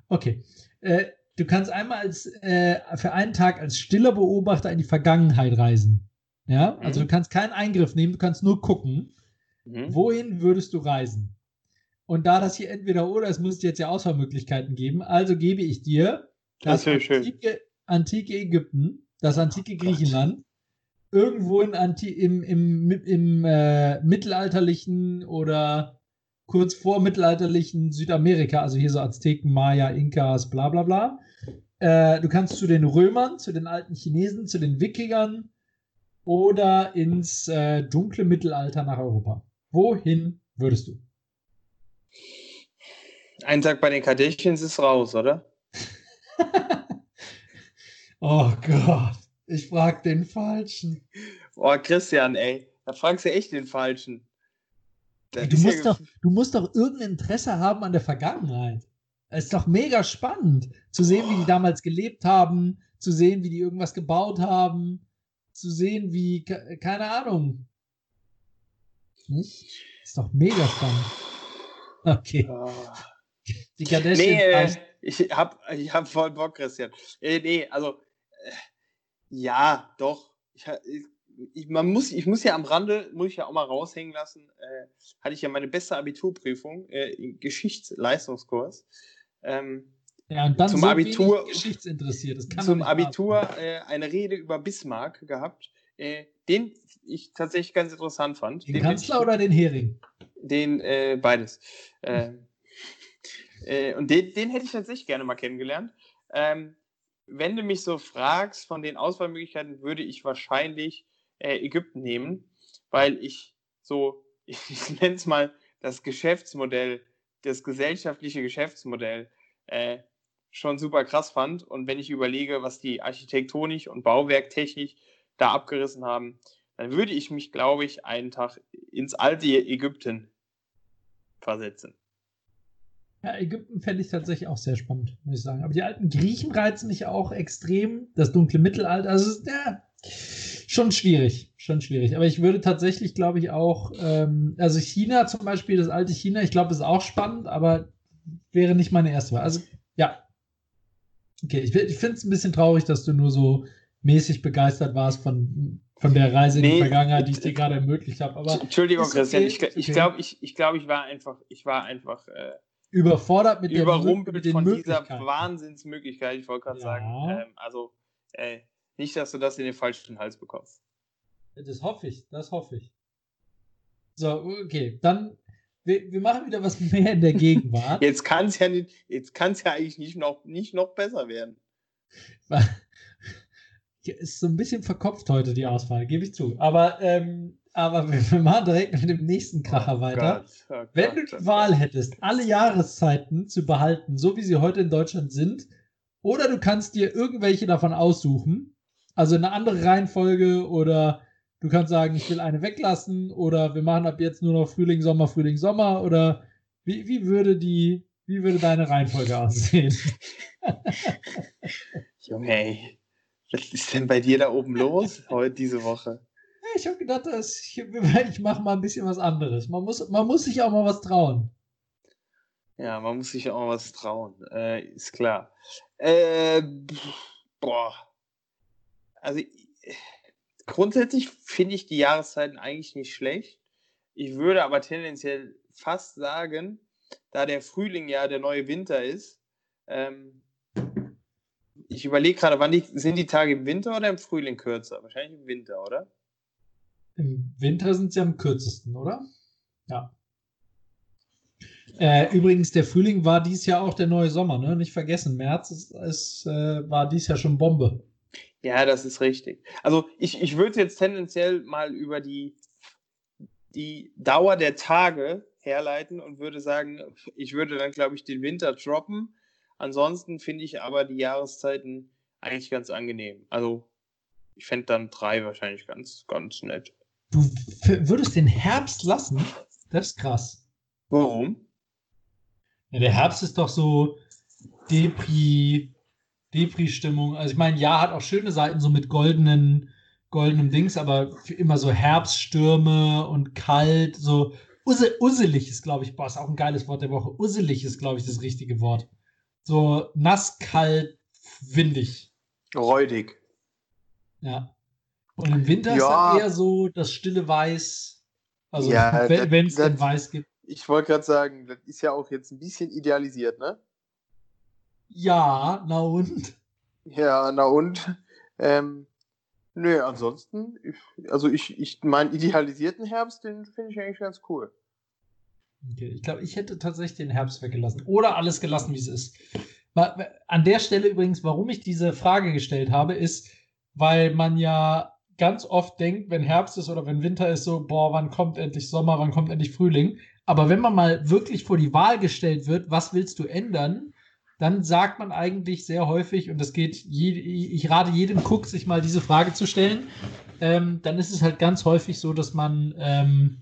Okay. Äh, du kannst einmal als, äh, für einen Tag als stiller Beobachter in die Vergangenheit reisen. Ja, also Mhm. du kannst keinen Eingriff nehmen, du kannst nur gucken. Mhm. Wohin würdest du reisen? Und da das hier entweder oder ist, muss es jetzt ja Auswahlmöglichkeiten geben. Also gebe ich dir Das schön. antike, antike Ägypten, das antike Griechenland, irgendwo in Anti im, im, im äh, mittelalterlichen oder kurz vor mittelalterlichen Südamerika, also hier so Azteken, Maya, Inkas, bla bla bla. Äh, du kannst zu den Römern, zu den alten Chinesen, zu den Wikingern oder ins äh, dunkle Mittelalter nach Europa. Wohin würdest du? Ein Tag bei den Kardashians ist raus, oder? oh Gott, ich frag den Falschen. Oh, Christian, ey. Da fragst du echt den Falschen. Das Du musst, ja doch, du musst doch irgendein Interesse haben an der Vergangenheit. Es ist doch mega spannend, zu sehen, wie die damals gelebt haben, zu sehen, wie die irgendwas gebaut haben, zu sehen, wie, ke- keine Ahnung. Nicht? Ist doch mega spannend. Okay, Oh. die Kardashians. Nee, äh, ich hab, ich hab voll Bock, Christian. Äh, nee, also, äh, ja, doch. Ich, ich, ich, man muss, ich muss ja am Rande, muss ich ja auch mal raushängen lassen, äh, hatte ich ja meine beste Abiturprüfung äh, im Geschichtsleistungskurs. Ähm, ja, und dann zum so Abitur- geschichtsinteressiert. Das kann zum Abitur äh, eine Rede über Bismarck gehabt, äh, den ich tatsächlich ganz interessant fand. Den Den Kanzler hätte oder den Hering? ich, Den, äh, beides. Äh, äh, und den, den hätte ich tatsächlich gerne mal kennengelernt. Ähm, wenn du mich so fragst, von den Auswahlmöglichkeiten würde ich wahrscheinlich äh, Ägypten nehmen, weil ich so, ich nenne es mal das Geschäftsmodell, das gesellschaftliche Geschäftsmodell äh, schon super krass fand. Und wenn ich überlege, was die architektonisch und bauwerktechnisch da abgerissen haben, dann würde ich mich, glaube ich, einen Tag ins alte Ägypten versetzen. Ja, Ägypten fände ich tatsächlich auch sehr spannend, muss ich sagen. Aber die alten Griechen reizen mich auch extrem. Das dunkle Mittelalter, also ja, schon schwierig, schon schwierig. Aber ich würde tatsächlich, glaube ich, auch, ähm, also China zum Beispiel, das alte China, ich glaube, ist auch spannend, aber wäre nicht meine erste Wahl. Also ja. Okay, ich, ich finde es ein bisschen traurig, dass du nur so mäßig begeistert warst von, von der Reise in die Nee. Vergangenheit, die ich dir gerade ermöglicht habe. Aber Entschuldigung, ist Christian, okay, ich, ich okay. glaube, ich, ich, glaub, ich war einfach, ich war einfach äh, überfordert mit, der, mit überrumpelt von dieser. Wahnsinnsmöglichkeit. Ich wollte gerade Ja. sagen, ähm, also äh, nicht, dass du das in den falschen Hals bekommst. Das hoffe ich, das hoffe ich. So, okay, dann, wir, wir machen wieder was mehr in der Gegenwart. Jetzt kann es ja nicht, jetzt kann es ja eigentlich nicht noch, nicht noch besser werden. Ist so ein bisschen verkopft heute die Auswahl, gebe ich zu. Aber, ähm, aber wir, wir machen direkt mit dem nächsten Kracher Oh weiter. Gott, oh Wenn Gott, du oh die Wahl Gott. hättest, alle Jahreszeiten zu behalten, so wie sie heute in Deutschland sind, oder du kannst dir irgendwelche davon aussuchen, also eine andere Reihenfolge, oder du kannst sagen, ich will eine weglassen, oder wir machen ab jetzt nur noch Frühling, Sommer, Frühling, Sommer, oder wie, wie würde die, wie würde deine Reihenfolge aussehen? Junge, ey. Was ist denn bei dir da oben los heute diese Woche? Ich habe gedacht, ich, ich mache mal ein bisschen was anderes. Man muss, man muss sich auch mal was trauen. Ja, man muss sich auch mal was trauen. Äh, ist klar. Äh, boah. Also ich- grundsätzlich finde ich die Jahreszeiten eigentlich nicht schlecht. Ich würde aber tendenziell fast sagen, da der Frühling ja der neue Winter ist, ähm, ich überlege gerade, wann die, sind die Tage im Winter oder im Frühling kürzer? Wahrscheinlich im Winter, oder? Im Winter sind sie am kürzesten, oder? Ja. Äh, übrigens, der Frühling war dies Jahr auch der neue Sommer, ne? Nicht vergessen, März ist, ist, äh, war dies Jahr schon Bombe. Ja, das ist richtig. Also ich, ich würde jetzt tendenziell mal über die, die Dauer der Tage herleiten und würde sagen, ich würde dann, glaube ich, den Winter droppen. Ansonsten finde ich aber die Jahreszeiten eigentlich ganz angenehm. Also ich fände dann drei wahrscheinlich ganz, ganz nett. Du würdest den Herbst lassen? Das ist krass. Warum? Ja, der Herbst ist doch so Depri, Depri-Stimmung. Also ich meine, ja, hat auch schöne Seiten so mit goldenen, goldenem Dings, aber immer so Herbststürme und kalt, so Usse, usselig ist, glaube ich, boah, ist auch ein geiles Wort der Woche. Usselig ist, glaube ich, das richtige Wort. So nass, kalt, windig. Räudig. Ja. Und im Winter ist Ja. dann eher so das stille Weiß. Also, Ja, wenn es denn Weiß gibt. Ich wollte gerade sagen, das ist ja auch jetzt ein bisschen idealisiert, ne? Ja, na und? Ja, na und? Ähm, nö, ansonsten, ich, also ich, ich meinen idealisierten Herbst, den finde ich eigentlich ganz cool. Okay, ich glaube, ich hätte tatsächlich den Herbst weggelassen. Oder alles gelassen, wie es ist. An der Stelle übrigens, warum ich diese Frage gestellt habe, ist, weil man ja ganz oft denkt, wenn Herbst ist oder wenn Winter ist, so, boah, wann kommt endlich Sommer, wann kommt endlich Frühling. Aber wenn man mal wirklich vor die Wahl gestellt wird, was willst du ändern, dann sagt man eigentlich sehr häufig, und das geht, je, ich rate jedem Cook, sich mal diese Frage zu stellen, ähm, dann ist es halt ganz häufig so, dass man, ähm,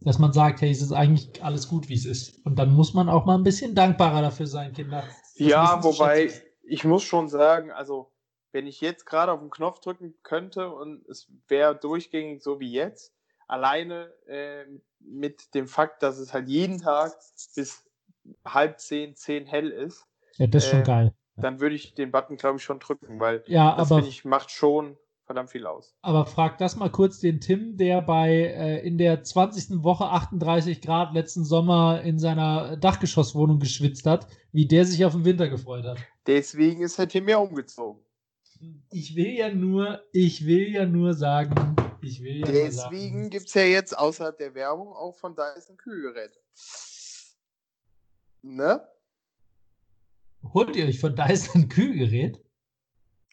dass man sagt, hey, es ist eigentlich alles gut, wie es ist. Und dann muss man auch mal ein bisschen dankbarer dafür sein, Kinder. das Ja, wobei, ich muss schon sagen, also wenn ich jetzt gerade auf den Knopf drücken könnte und es wäre durchgängig so wie jetzt, alleine äh, mit dem Fakt, dass es halt jeden Tag bis halb zehn, zehn hell ist, Ja, das ist schon äh, geil. dann würde ich den Button, glaube ich, schon drücken, weil Ja, das finde ich macht schon verdammt viel aus. aber frag das mal kurz den Tim, der bei äh, in der 20. Woche 38 Grad letzten Sommer in seiner Dachgeschosswohnung geschwitzt hat, wie der sich auf den Winter gefreut hat. Deswegen ist der Tim ja umgezogen. Ich will ja nur, ich will ja nur sagen, ich will ja Deswegen gibt es ja jetzt außerhalb der Werbung auch von Dyson Kühlgeräte. Ne? holt ihr euch von Dyson ein Kühlgerät?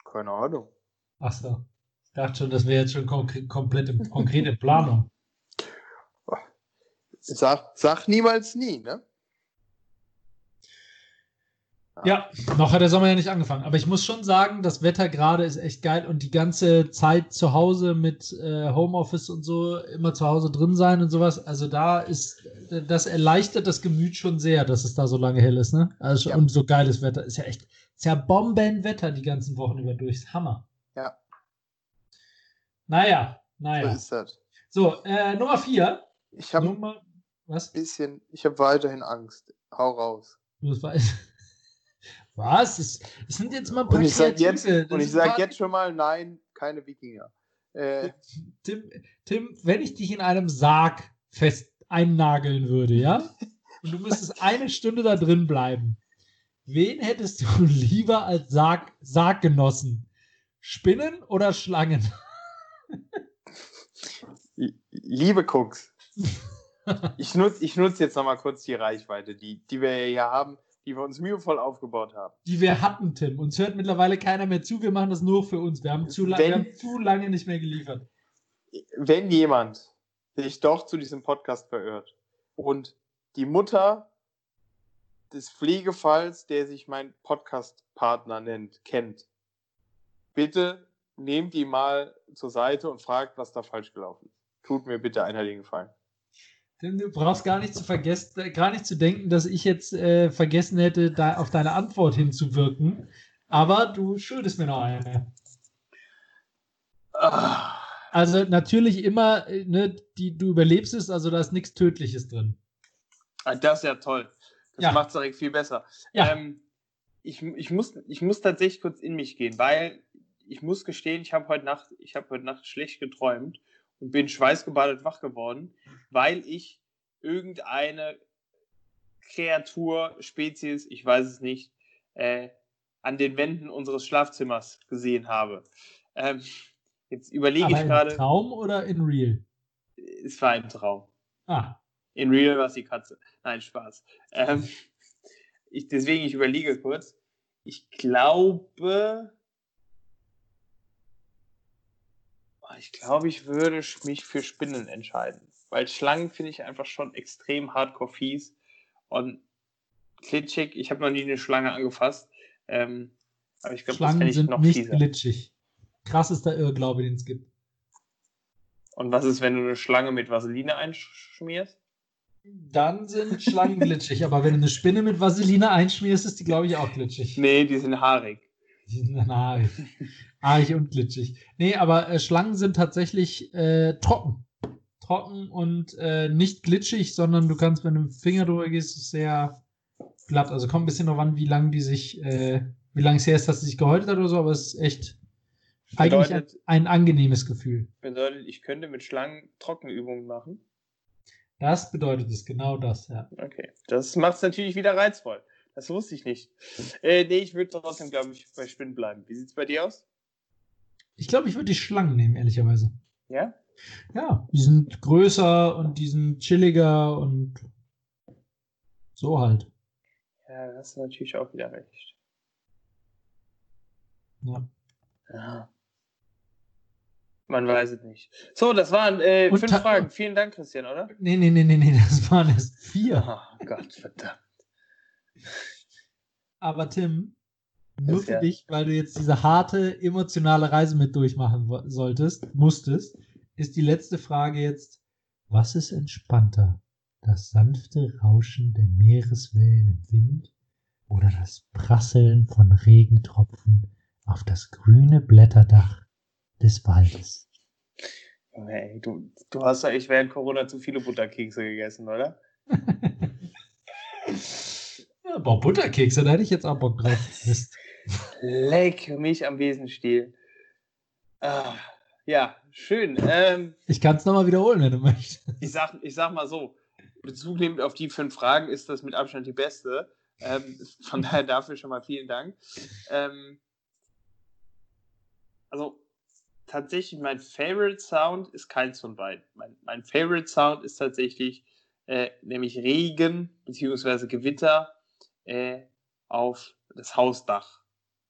Keine Ahnung. Ach so. Ich dachte schon, das wäre jetzt schon konkre komplett in, konkret in Planung. Sag, sag niemals nie, ne? Ja, noch hat der Sommer ja nicht angefangen. Aber ich muss schon sagen, das Wetter gerade ist echt geil und die ganze Zeit zu Hause mit äh, Homeoffice und so, immer zu Hause drin sein und sowas. Also da ist, das erleichtert das Gemüt schon sehr, dass es da so lange hell ist, ne? Also Ja. und so geiles Wetter. Ist ja echt, ist ja Bombenwetter die ganzen Wochen über durch. Ist Hammer. Ja. Naja, So naja. ist das. So, äh, Nummer vier. Ich habe ein Nummer, was? bisschen, ich habe weiterhin Angst. Hau raus. Das war, was? Es, es sind jetzt mal ein paar Und ich sag jetzt. Das sag jetzt schon mal, nein, keine Wikinger. Äh, Tim, Tim, wenn ich dich in einem Sarg fest einnageln würde, ja? Und du müsstest eine Stunde da drin bleiben. Wen hättest du lieber als Sarg, Sarggenossen? Spinnen oder Schlangen? liebe Cooks, ich nutze ich nutz jetzt noch mal kurz die Reichweite, die, die wir ja hier haben, die wir uns mühevoll aufgebaut haben. Die wir hatten, Tim. Uns hört mittlerweile keiner mehr zu. Wir machen das nur für uns. Wir haben zu, Wenn- wir haben zu lange nicht mehr geliefert. Wenn jemand sich doch zu diesem Podcast verirrt und die Mutter des Pflegefalls, der sich mein Podcast-Partner nennt, kennt, bitte nehmt die mal zur Seite und fragt, was da falsch gelaufen ist. Tut mir bitte einen heiligen Gefallen. Du brauchst gar nicht zu vergessen, gar nicht zu denken, dass ich jetzt äh, vergessen hätte, da auf deine Antwort hinzuwirken. Aber du schuldest mir noch eine. Ah, Also natürlich immer, äh, ne, die du überlebst es, also da ist nichts Tödliches drin. Das ist ja toll. Das Ja. macht es direkt viel besser. Ja. Ähm, ich, ich, muss, ich muss tatsächlich kurz in mich gehen, weil ich muss gestehen, ich habe heute Nacht, ich habe heute Nacht schlecht geträumt und bin schweißgebadet wach geworden, weil ich irgendeine Kreatur, Spezies, ich weiß es nicht, äh, an den Wänden unseres Schlafzimmers gesehen habe. Ähm, jetzt überlege Aber ich gerade, Traum oder in Real? es war ein Traum. Ah, In Real war es die Katze. Nein, Spaß. Ähm, ich, deswegen, ich überlege kurz. Ich glaube, ich glaube, ich würde mich für Spinnen entscheiden. Weil Schlangen finde ich einfach schon extrem hardcore fies. Und klitschig, ich habe noch nie eine Schlange angefasst. Ähm, aber ich glaube, das fände ich sind noch nicht fieser. glitschig. Krassester Irrglaube, den es gibt. Und was ist, wenn du eine Schlange mit Vaseline einschmierst? Dann sind Schlangen glitschig, aber wenn du eine Spinne mit Vaseline einschmierst, ist die, glaube ich, auch glitschig. Nee, die sind haarig. Haarig. haarig und glitschig. Nee, aber äh, Schlangen sind tatsächlich äh, trocken. trocken und äh, nicht glitschig, sondern du kannst, wenn du mit dem Finger drüber gehst, sehr glatt. Also kommt ein bisschen darauf an, wie lange die sich, äh, wie lange es her ist, dass sie sich gehäutet hat oder so, aber es ist echt eigentlich ein, Bedeutet- ein angenehmes Gefühl. Bedeutet, ich könnte mit Schlangen Trockenübungen machen. Das bedeutet es, genau das, ja. Okay. Das macht es natürlich wieder reizvoll. Das wusste ich nicht. Äh, nee, ich würde trotzdem, glaube ich, bei Spinnen bleiben. Wie sieht es bei dir aus? Ich glaube, ich würde die Schlangen nehmen, ehrlicherweise. Ja? Ja, die sind größer und die sind chilliger und so halt. Ja, da hast du natürlich auch wieder recht. Ja. Ja. Man weiß es nicht. So, das waren äh, fünf Fragen. Vielen Dank, Christian, oder? Nee, nee, nee, nee, nee, das waren erst vier. Oh Gott, verdammt. Aber Tim, nur für ja- dich, weil du jetzt diese harte emotionale Reise mit durchmachen solltest, musstest, ist die letzte Frage jetzt: Was ist entspannter? Das sanfte Rauschen der Meereswellen im Wind oder das Prasseln von Regentropfen auf das grüne Blätterdach des Waldes? Junge, ey, du, du hast ja echt während Corona zu viele Butterkekse gegessen, oder? Ja, boah, Butterkekse, da hätte ich jetzt auch Bock drauf. Mist. Leck mich am Besenstiel. Ah, ja, schön. Ähm, Ich kann es nochmal wiederholen, wenn du möchtest. ich, sag, ich sag mal so, Bezug nehmend auf die fünf Fragen ist das mit Abstand die beste. Ähm, von daher dafür schon mal vielen Dank. Ähm, also tatsächlich mein Favorite Sound ist keins von beiden. Mein, mein Favorite Sound ist tatsächlich äh, nämlich Regen bzw. Gewitter äh, auf das Hausdach,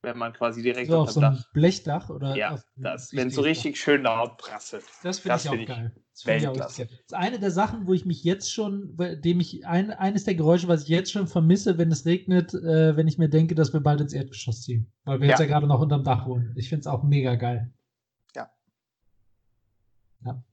wenn man quasi direkt So auf so ein Dach. Blechdach oder Ja, das, wenn so richtiges richtig schön laut prasselt. Das finde ich auch find ich geil. Das, find ich auch geil. das ist eine der Sachen, wo ich mich jetzt schon, dem ich ein, eines der Geräusche, was ich jetzt schon vermisse, wenn es regnet, äh, wenn ich mir denke, dass wir bald ins Erdgeschoss ziehen. Weil wir jetzt Ja. ja gerade noch unterm Dach wohnen. Ich finde es auch mega geil. Ja. Ja.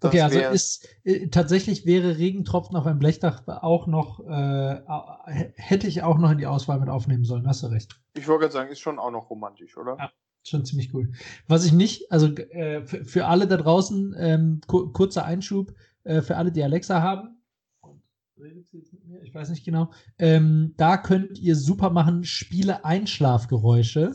Okay, also ist äh, tatsächlich wäre Regentropfen auf einem Blechdach auch noch, äh, au- hätte ich auch noch in die Auswahl mit aufnehmen sollen, hast du recht. Ich wollte gerade sagen, ist schon auch noch romantisch, oder? Ja. Schon ziemlich cool. Was ich nicht, also äh, für, für alle da draußen, ähm, ku kurzer Einschub, äh, für alle, die Alexa haben? Ich weiß nicht genau, ähm, da könnt ihr super machen, Spiele Einschlafgeräusche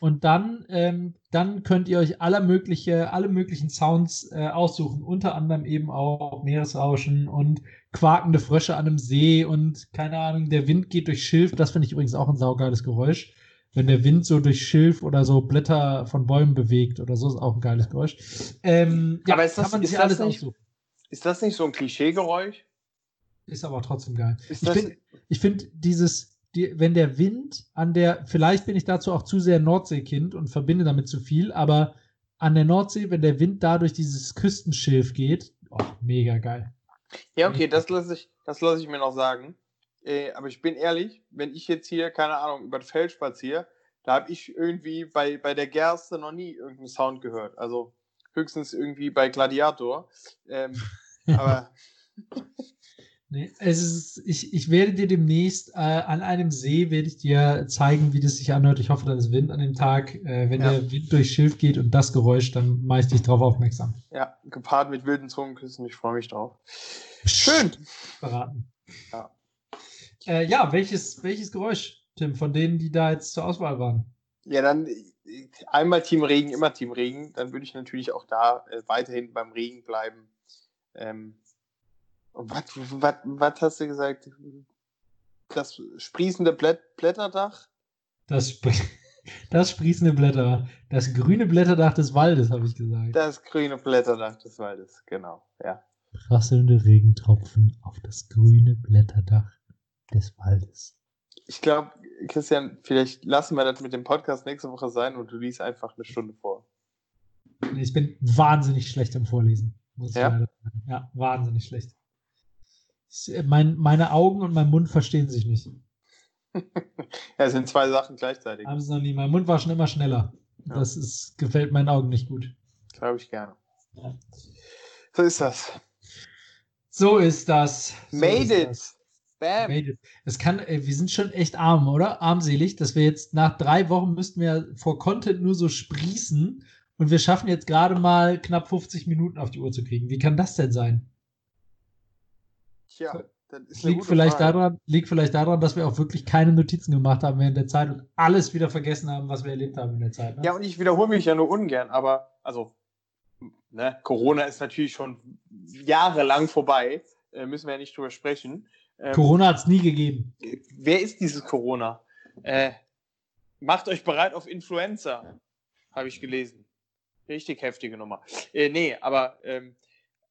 und dann, ähm, dann könnt ihr euch alle mögliche, alle möglichen Sounds äh, aussuchen, unter anderem eben auch Meeresrauschen und quakende Frösche an einem See und keine Ahnung, der Wind geht durch Schilf, das finde ich übrigens auch ein saugeiles Geräusch wenn der Wind so durch Schilf oder so Blätter von Bäumen bewegt oder so, ist auch ein geiles Geräusch. Ähm, ja, Aber ist das- kann man ist sich alles nicht- aussuchen. Ist das nicht so ein Klischeegeräusch? Ist aber trotzdem geil. Ist Ich finde dieses, die, wenn der Wind an der, vielleicht bin ich dazu auch zu sehr Nordseekind und verbinde damit zu viel, aber an der Nordsee, wenn der Wind da durch dieses Küstenschilf geht, oh, mega geil. ja, okay, das lasse ich, das lasse ich mir noch sagen. Äh, aber ich bin ehrlich, wenn ich jetzt hier, keine Ahnung, über das Feld spaziere, da habe ich irgendwie bei, bei der Gerste noch nie irgendeinen Sound gehört. Also höchstens irgendwie bei Gladiator. Ähm, aber Nee, es ist, ich, ich werde dir demnächst äh, an einem See werde ich dir zeigen, wie das sich anhört. Ich hoffe, da ist Wind an dem Tag. Äh, wenn Ja. der Wind durch Schilf geht und das Geräusch, dann mache ich dich darauf aufmerksam. ja, gepaart mit wilden Zungenküssen, ich freue mich drauf. Schön. Verraten. Ja. Äh, ja, welches, welches Geräusch, Tim, von denen, die da jetzt zur Auswahl waren? Ja, dann einmal Team Regen, immer Team Regen. Dann würde ich natürlich auch da äh, weiterhin beim Regen bleiben. Ähm, was, hast du gesagt? Das sprießende Blätt, Blätterdach? Das, spr- das sprießende Blätter. Das grüne Blätterdach des Waldes, habe ich gesagt. Das grüne Blätterdach des Waldes, genau. Ja. Prasselnde Regentropfen auf das grüne Blätterdach des Waldes. Ich glaube, Christian, vielleicht lassen wir das mit dem Podcast nächste Woche sein und du liest einfach eine Stunde vor. Ich bin wahnsinnig schlecht im Vorlesen. Muss ich Ja? ja, wahnsinnig schlecht. Ich, äh, mein, meine Augen und mein Mund verstehen sich nicht. Ja, es sind zwei Sachen gleichzeitig. Haben sie noch nie. Mein Mund war schon immer schneller. Ja. Das ist, gefällt meinen Augen nicht gut. Glaube ich gerne. Ja. So ist das. So ist das. So Made ist it! das. Bam! Made it. Es kann, wir sind schon echt arm, oder? Armselig, dass wir jetzt nach drei Wochen müssten wir vor Content nur so sprießen und wir schaffen jetzt gerade mal knapp 50 Minuten auf die Uhr zu kriegen. Wie kann das denn sein? Tja, das ist liegt vielleicht, daran, liegt vielleicht daran, dass wir auch wirklich keine Notizen gemacht haben während der Zeit und alles wieder vergessen haben, was wir erlebt haben in der Zeit. Ne? Ja, und ich wiederhole mich ja nur ungern, aber also, ne, Corona ist natürlich schon jahrelang vorbei, äh, müssen wir ja nicht drüber sprechen. Ähm, Corona hat es nie gegeben. Wer ist dieses Corona? Äh, macht euch bereit auf Influenza, habe ich gelesen. Richtig heftige Nummer. Äh, nee, aber ähm,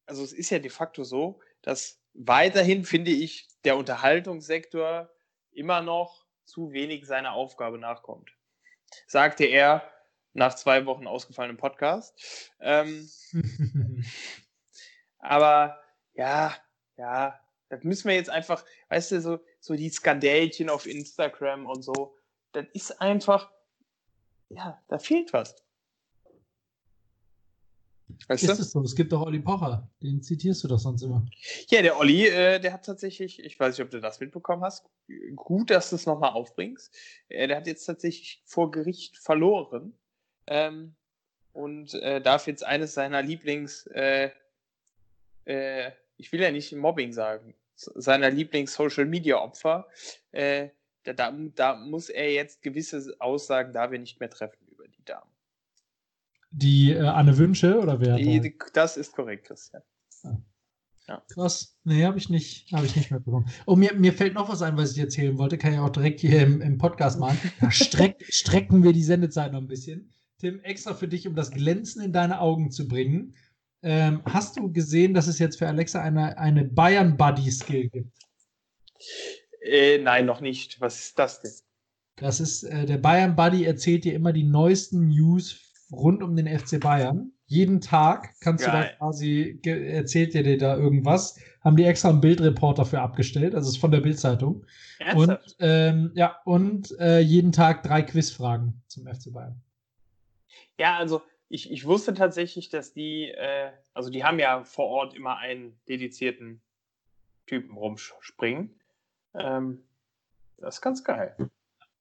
also es ist ja de facto so, dass weiterhin, finde ich, der Unterhaltungssektor immer noch zu wenig seiner Aufgabe nachkommt. Sagte er nach zwei Wochen ausgefallenem Podcast. Ähm, aber ja, ja, das müssen wir jetzt einfach, weißt du, so, so die Skandälchen auf Instagram und so, das ist einfach, ja, da fehlt was. Weißt ist es so? Es gibt doch Olli Pocher, den zitierst du doch sonst immer. Ja, der Olli, äh, der hat tatsächlich, ich weiß nicht, ob du das mitbekommen hast, gut, dass du es nochmal aufbringst. Äh, der hat jetzt tatsächlich vor Gericht verloren ähm, und äh, darf jetzt eines seiner Lieblings, äh, äh, ich will ja nicht Mobbing sagen, seiner Lieblings-Social-Media-Opfer, äh, da, da, da muss er jetzt gewisse Aussagen darf er nicht mehr treffen. Die äh, Anne Wünsche oder wer? Die, das ist korrekt, Christian. Ah. Ja. Krass. Nee, habe ich nicht, habe ich nicht mehr bekommen. Oh, mir, mir fällt noch was ein, was ich erzählen wollte. Kann ich auch direkt hier im, im Podcast machen. Da streck, strecken wir die Sendezeit noch ein bisschen. Tim, extra für dich, um das Glänzen in deine Augen zu bringen. Ähm, hast du gesehen, dass es jetzt für Alexa eine, eine Bayern Buddy Skill gibt? Äh, nein, noch nicht. Was ist das denn? Das ist, äh, der Bayern Buddy erzählt dir immer die neuesten News rund um den FC Bayern. Jeden Tag kannst Geil. du da quasi, erzählt dir dir da irgendwas. Haben die extra einen Bildreporter für abgestellt, also ist von der Bildzeitung. Und ähm, ja, und äh, jeden Tag drei Quizfragen zum FC Bayern. Ja, also ich, ich wusste tatsächlich, dass die, äh, also die haben ja vor Ort immer einen dedizierten Typen rumspringen. Ähm, das ist ganz geil.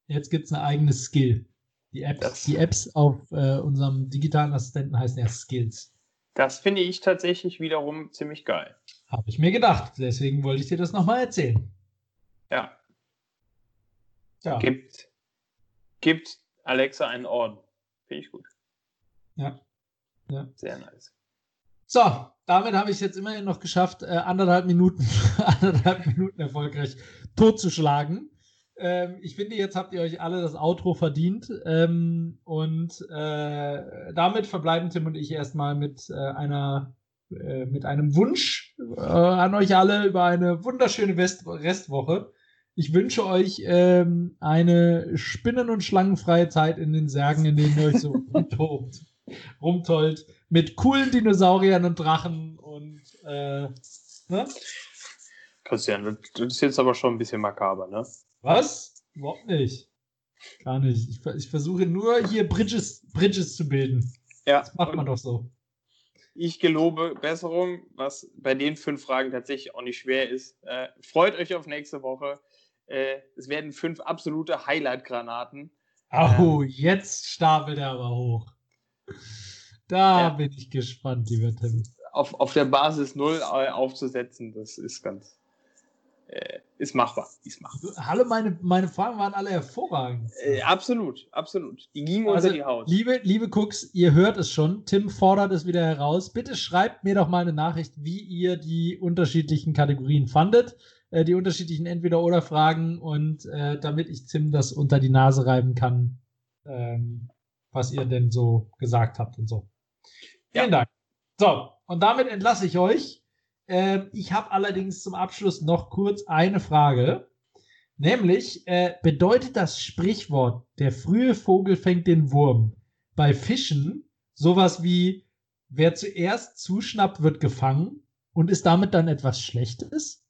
Jetzt gibt es eine eigene Skill. Die Apps, die Apps auf äh, unserem digitalen Assistenten heißen ja Skills. Das finde ich tatsächlich wiederum ziemlich geil. Habe ich mir gedacht. Deswegen wollte ich dir das nochmal erzählen. Ja. ja. Gibt, gibt Alexa einen Orden. Finde ich gut. Ja. ja. Sehr nice. So, damit habe ich es jetzt immerhin noch geschafft, äh, anderthalb Minuten, anderthalb Minuten erfolgreich totzuschlagen. Ähm, ich finde, jetzt habt ihr euch alle das Outro verdient. Ähm, und äh, damit verbleiben Tim und ich erstmal mit äh, einer äh, mit einem Wunsch äh, an euch alle über eine wunderschöne West Restwoche. Ich wünsche euch ähm, eine spinnen- und schlangenfreie Zeit in den Särgen, in denen ihr euch so rumtobt, rumtollt, mit coolen Dinosauriern und Drachen und äh, ne? Christian, das ist jetzt aber schon ein bisschen makaber, ne? Was? Überhaupt nicht. Gar nicht. Ich, ich, versuche nur hier Bridges, Bridges zu bilden. Ja. Das macht man doch so. Ich gelobe Besserung, was bei den fünf Fragen tatsächlich auch nicht schwer ist. Äh, freut euch auf nächste Woche. Äh, es werden fünf absolute Highlight-Granaten. Oh, ähm, jetzt stapelt er aber hoch. Da ja. bin ich gespannt, lieber Tim. Auf, auf der Basis 0 aufzusetzen, das ist ganz, äh, ist machbar. Ist machbar. Hallo, meine, meine Fragen waren alle hervorragend. Äh, absolut, absolut. Die gingen also, unter die Haut. Liebe, liebe Cooks, ihr hört es schon. Tim fordert es wieder heraus. Bitte schreibt mir doch mal eine Nachricht, wie ihr die unterschiedlichen Kategorien fandet. Äh, die unterschiedlichen Entweder-Oder-Fragen und äh, damit ich Tim das unter die Nase reiben kann, ähm, was ihr denn so gesagt habt und so. Vielen ja. Dank. So, und damit entlasse ich euch. Ähm, ich habe allerdings zum Abschluss noch kurz eine Frage. Nämlich, äh, bedeutet das Sprichwort, der frühe Vogel fängt den Wurm, bei Fischen sowas wie, wer zuerst zuschnappt, wird gefangen und ist damit dann etwas Schlechtes?